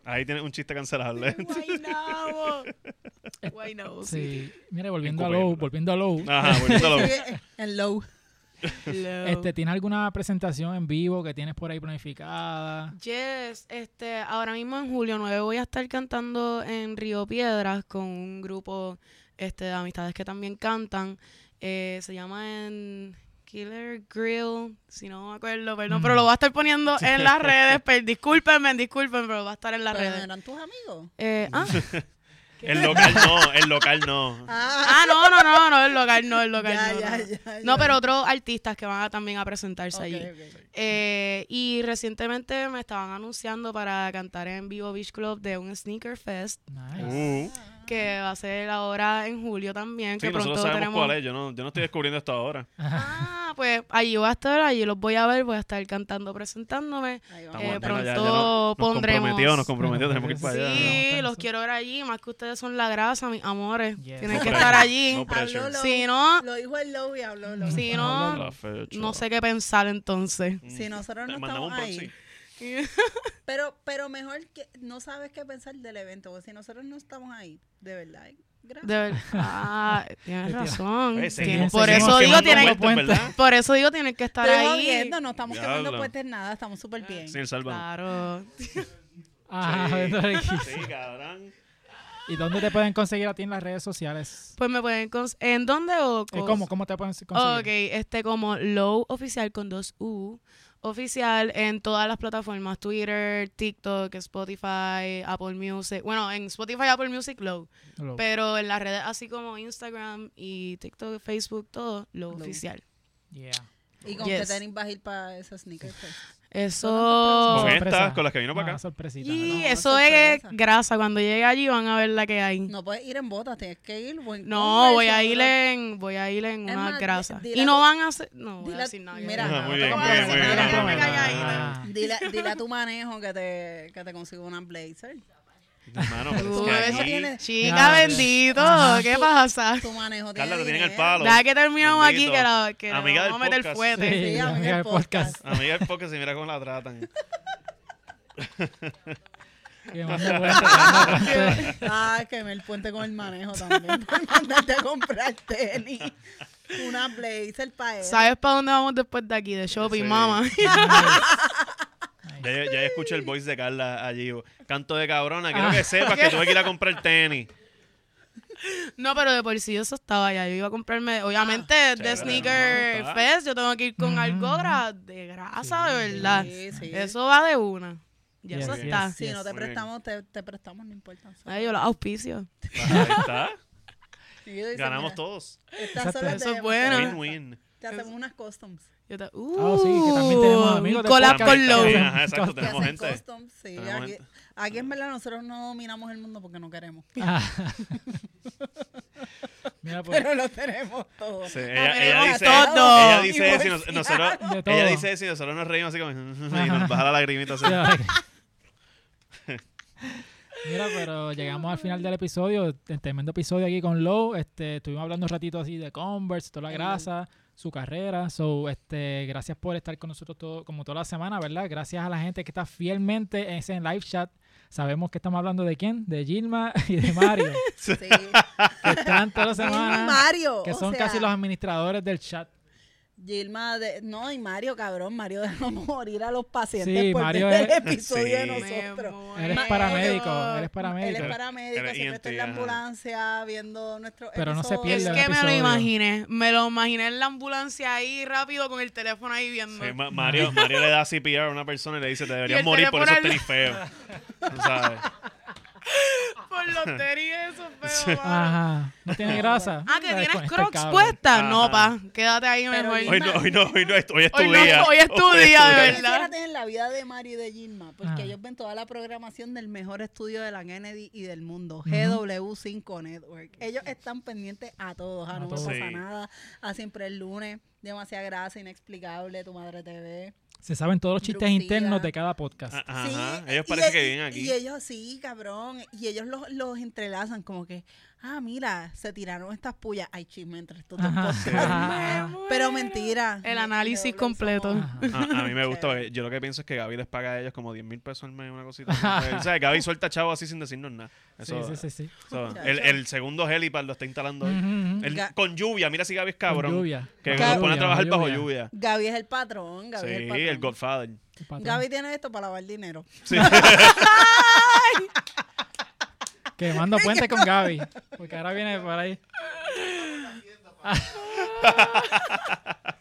Ahí tienes un chiste cancelable. Guaynabo. Guaynabo, sí. Sí. Mire, volviendo a Low, volviendo a Low. Ajá, volviéndolo. Sí, en low. Hello. Este, ¿Tiene alguna presentación en vivo que tienes por ahí planificada? Yes, este, ahora mismo en julio 9 voy a estar cantando en Río Piedras con un grupo este, de amistades que también cantan. Eh, se llama en Killer Grill, si no me acuerdo, perdón, Mm. pero lo voy a estar poniendo en las redes. per- discúlpenme, disculpen, pero va a estar en las redes. eran tus amigos. Eh, ah, El local no, el local no. Ah, ah, no, no, no, no, el local no, el local ya, no. ya, no. ya, No, ya. pero otros artistas que van a también a presentarse allí. Eh, y recientemente me estaban anunciando para cantar en Vivo Beach Club de un Sneaker Fest Nice. Uh, que va a ser ahora en julio también. sí, que nosotros pronto sabemos tenemos. cuál es. Yo no, yo no estoy descubriendo esto ahora. Ah, pues allí voy a estar, allí los voy a ver, voy a estar cantando, presentándome. Ahí Estamos vamos. Eh, pronto ya- ya nos- nos pondremos- comprometió, nos comprometió, tenemos que ir para allá. Sí. Los quiero ver allí, más que ustedes son la grasa, mis amores. Yes. Tienen No que pressure, estar allí. no. Habló. Si no, Lo dijo el low y habló low. si No, no, sé qué pensar entonces. Mm. Si nosotros no estamos ahí. Pero, pero mejor que no sabes qué pensar del evento, porque si nosotros no estamos ahí, de verdad, gracias. De verdad. Ah, tienes razón. Seguimos- por seguimos eso digo, quemando tienen, por eso digo, tienen que estar Estoy ahí. jodiendo, no estamos quemando Diablo. puentes nada, estamos súper bien. Sí, el. Claro. Ajá, Sí. cabrón. ¿Y dónde te pueden conseguir a ti en las redes sociales? Pues me pueden cons- ¿En dónde o Eh, cos- ¿Cómo? ¿Cómo te pueden conseguir? Ok, este como Low Oficial con dos U. Oficial en todas las plataformas, Twitter, TikTok, Spotify, Apple Music. Bueno, en Spotify, Apple Music, Low. Lo- Pero en las redes así como Instagram y TikTok, Facebook, todo, Low, Low. Oficial. Yeah. ¿Y con Yes. qué tenis vas a ir para ese sneaker fest? Eso... Con Sorpresa. estas, con las que vino para acá. sorpresita. Y No, eso es grasa. Cuando llegue allí van a ver la que hay. No puedes ir en botas, tienes que ir. buen No, voy a ir en, voy a ir en una más, grasa. Y no van a hacer, no voy dile a decir nada. mira, muy bien. Ah. Dile, a tu manejo que te, que te consiga una blazer. Hermano, es que Chica, Ya, bendito, Ajá. ¿qué pasa? Tu manejo Carla, te tiene tienen el palo. Deja que terminemos aquí que la que la Amiga vamos a meter podcast. fuerte. Sí, Sí, la amiga amiga del podcast. Amiga del podcast, y mira cómo la tratan. Ah, que me el puente con el manejo también. Mandarte a comprar tenis. Una blazer para él. ¿Sabes para dónde vamos después de aquí? De shopping, Sí. mamá. Ya, ya escuché el voice de Carla allí. Canto de cabrona. Quiero Ah. que sepas que tuve que ir a comprar tenis. No, pero de por sí eso estaba ya. Yo iba a comprarme, obviamente, de chévere, Sneaker no, está. Fest, yo tengo que ir con Ujú. algo gra- de grasa, de verdad. Sí, sí. Eso va de una. Ya Yes, eso yes. está. Si no te Muy bien. prestamos, te, te prestamos, no importa. Ay, yo los auspicio. Ahí está. Y yo digo, Ganamos mira, todos. Estas Exacto. son las Eso es de- bueno. Win-win. Te hacemos unas customs. Yo te- Ah, sí, que también Uh, tenemos amigos de collab con Low. exacto, tenemos hacen gente. customs, sí. Tenemos Aquí, gente. aquí en verdad nosotros no dominamos el mundo porque no queremos. Ah. Mira, pues, Pero lo tenemos todo. Sí, ella, dice, todo. ella dice si nos- nosotros, ella dice si nosotros nos reímos así como y nos baja la lagrimita así. Mira, pero llegamos al final del episodio, el tremendo episodio aquí con Low. Este, estuvimos hablando un ratito así de Converse, toda la grasa, su carrera. So, este, gracias por estar con nosotros todo, como toda la semana, ¿verdad? Gracias a la gente que está fielmente en ese live chat sabemos que estamos hablando de quién, de Gilma y de Mario, Sí. que están todas las Gilma y semanas, Mario. que o son sea, casi los administradores del chat. Gilma, de, no, y Mario, cabrón, Mario dejó morir a los pacientes Sí, por Mario ver el es- episodio de nosotros. Eres Ma- paramédico, ellos- eres paramédico. Él es paramédico, siempre está en la ajá. ambulancia viendo nuestros Pero no se pierde Es el que me lo imaginé. Me lo imaginé en la ambulancia ahí rápido con el teléfono ahí viendo. Sí, Ma- Mario, Mario le da CPR a una persona y le dice, te deberías morir por esos tenis feos. Tú sabes. Por los tenis esos feos, mano. Ajá. ¿No tiene grasa? Ah, que Ah, tienes el crocs puestas. No, pa. Quédate ahí Pero mejor. Hoy no, hoy no, hoy no, es- hoy es tu Hoy no, día. hoy es tu Hoy día, de verdad. tener la vida de Mario y de Gilma, porque Ajá. ellos ven toda la programación del mejor estudio de la Kennedy y del mundo, Ujú. GW5 Network. Ellos están pendientes a todos, a, A No. Pasa Sí. Nada, a Siempre el Lunes, Demasiada Grasa, Inexplicable, Tu Madre TV. Se saben todos los chistes Lucía. internos de cada podcast. Ah, Ajá, Sí, ellos y parece que viven Y aquí. ellos sí, cabrón. Y ellos los, los entrelazan como que, ah, mira, se tiraron estas pullas. Hay chisme entre estos dos podcasts. Pero mentira. El análisis completo. A, a mí me gusta, yo lo que pienso es que Gaby les paga a ellos como 10 mil pesos al mes, una cosita. o sea, Gaby suelta chavo así sin decirnos nada. Sí, Eso, sí, sí, sí. eso- el, el segundo helipad lo está instalando hoy. El- con lluvia, mira si Gaby es cabrón. Con lluvia. Que Con nos pone a trabajar bajo bajo lluvia. Gaby es el patrón. Gaby Sí, es el patrón. el Godfather. Gaby tiene esto para lavar dinero. Sí. Quemando puente con Gaby. Porque ahora viene por ahí.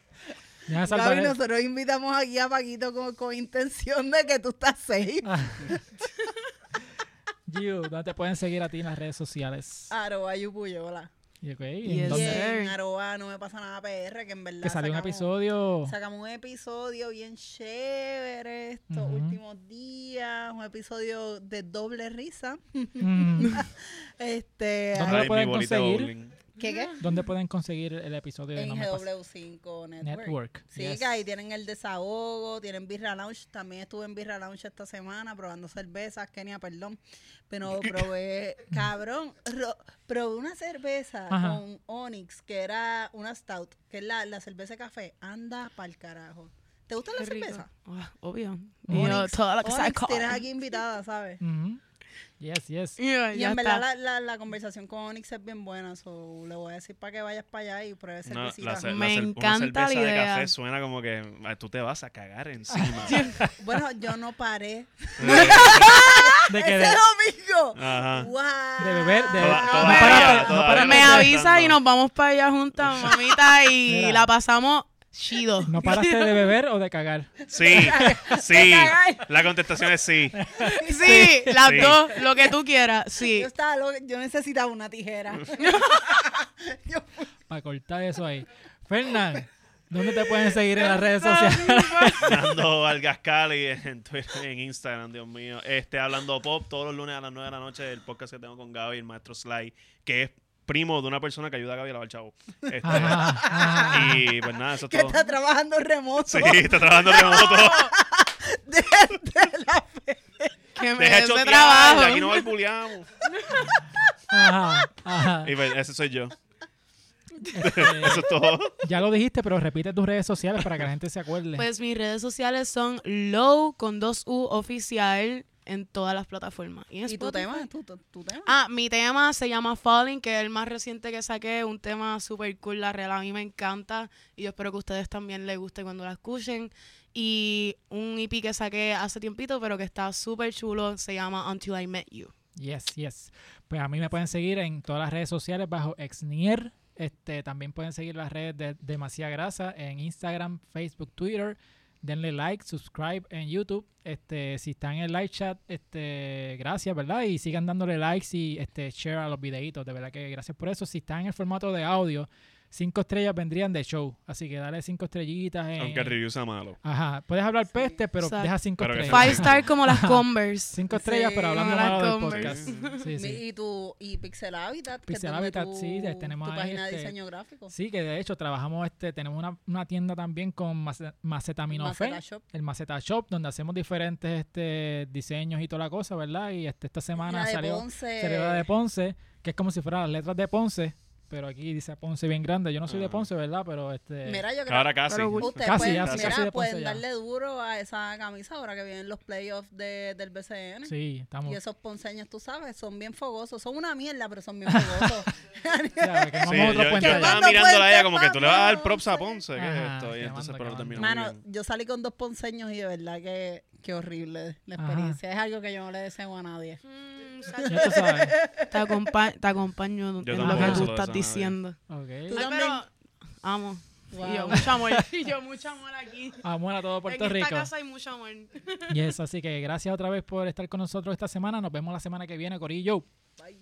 Ya Gaby, nosotros invitamos aquí a Paquito con, con intención de que tú estás safe. Giu, ¿dónde te pueden seguir a ti en las redes sociales? Arroba Yupuyola. Y, ok, ¿en. Yes. dónde? Y en no me pasa nada PR, que en verdad Que salió un episodio. Sacamos un episodio bien chévere estos últimos días, un episodio de doble risa. Mm. Este, ¿Dónde lo pueden conseguir? ¿Qué qué? ¿Dónde pueden conseguir el episodio de En No Me Pasa? GW5 Network. Network. Sí, yes. que ahí tienen el desahogo, tienen Birra Lounge. También estuve en Birra Lounge esta semana probando cervezas, Kenia, perdón. Pero probé, cabrón, ro- probé una cerveza Ajá. con Onyx, que era una stout, que es la, la cerveza de café. Anda pa'l carajo. ¿Te gusta la cerveza? Ah, obvio. Yo, Onyx, que sea Onyx, tienes aquí invitada, ¿sabes? Ujú. Yes, yes. Yeah, Y en verdad la, la, la conversación con Onyx es bien buena, so le voy a decir para que vayas para allá y pruebes No, cervecita. la Me encanta una cerveza la de idea. café suena como que ah, tú te vas a cagar encima. Bueno, yo no paré. De que ¡Ese de, domingo! Ajá. ¡Wow! de beber, de, no no paraste Me de- avisa y nos vamos para allá juntas, mamita, y la pasamos chido. ¿No paraste de beber o de cagar? Sí, sí. cagar. La contestación es sí. Sí, las Sí. dos, lo que tú quieras, sí. Yo estaba loca, yo necesitaba una tijera. Para cortar eso ahí. Fernán, ¿dónde te pueden seguir en las redes sociales? Nando Algascali en Twitter, en Instagram, Dios mío. Este, hablando pop todos los lunes a las 9 de la noche, el podcast que tengo con Gaby, el maestro Sly, que es primo de una persona que ayuda a Gaby a lavar chavo. Este, Ajá, ajá. y pues nada, eso es que todo. está trabajando remoto. Sí, está trabajando remoto. Desde la fe- Que me Deja chotear, trabajo. aquí no barbuleamos. Ajá, ajá. Y pues ese soy yo. Este, Eso es todo. ya lo dijiste, pero repite tus redes sociales para que la gente se acuerde. Pues mis redes sociales son low con dos U oficial en todas las plataformas. Y, en ¿Y tu tema? ¿Tu, tu, tu tema? Ah, mi tema se llama Falling, que es el más reciente que saqué, un tema súper cool, la real a mí me encanta y yo espero que a ustedes también les guste cuando la escuchen. Y un EP que saqué hace tiempito, pero que está súper chulo, se llama Until I Met You. Yes, yes. Pues a mí me pueden seguir en todas las redes sociales bajo Exnier. Este, también pueden seguir las redes de Demasiada Grasa en Instagram, Facebook, Twitter. Denle like, subscribe en YouTube. Este, si están en el live chat, este, gracias, ¿verdad? Y sigan dándole likes y este, share a los videitos. De verdad que gracias por eso. Si están en el formato de audio, cinco estrellas vendrían de show. Así que dale cinco estrellitas. En, Aunque el review sea malo. Ajá. Puedes hablar peste, pero Exacto. deja cinco Pero que estrellas. Five star como las Converse. Cinco estrellas, Sí, pero hablando malo del podcast. Sí, sí. Y tu y Pixel Habitat, Pixel Habitat, sí, tenemos tu ahí, página de este, diseño gráfico. Sí, que de hecho trabajamos, este, tenemos una, una tienda también con mace- macetaminofen, Maceta Shop. el Maceta Shop, donde hacemos diferentes este, diseños y toda la cosa, ¿verdad? Y este, esta semana La de salió, Ponce. salió la de Ponce, que es como si fueran las letras de Ponce, pero aquí dice Ponce bien grande. Yo no soy de Ah. Ponce, ¿verdad? Pero este. Mira, yo creo Ahora casi. Pero- Ustedes Casi, pueden, ya, casi, mira, casi de Ponce pueden ya. darle duro a esa camisa ahora que vienen los playoffs de, del BCN. Sí, estamos. Y esos ponceños, tú sabes, son bien fogosos. Son una mierda, pero son bien fogosos. Ya, Sí, otro yo, estaba mirándola a ella como que tú le vas a dar props a. Ponce. ¿Qué Ajá, es esto? Y entonces, pero terminó Mano, muy bien. yo salí con dos ponceños y de verdad que, que horrible la Ajá. experiencia. Es algo que yo no le deseo a nadie. Mm, tú sabes. te, acompa- te acompaño Yo en lo que tú estás diciendo. Ok. Tú Ay, también. pero amo. Wow. Y yo, mucho amor. Y yo, mucho amor aquí. Amor a todo Puerto en Rico. esta casa hay mucho amor. Y eso, así que gracias otra vez por estar con nosotros esta semana. Nos vemos la semana que viene, Corillo. Bye.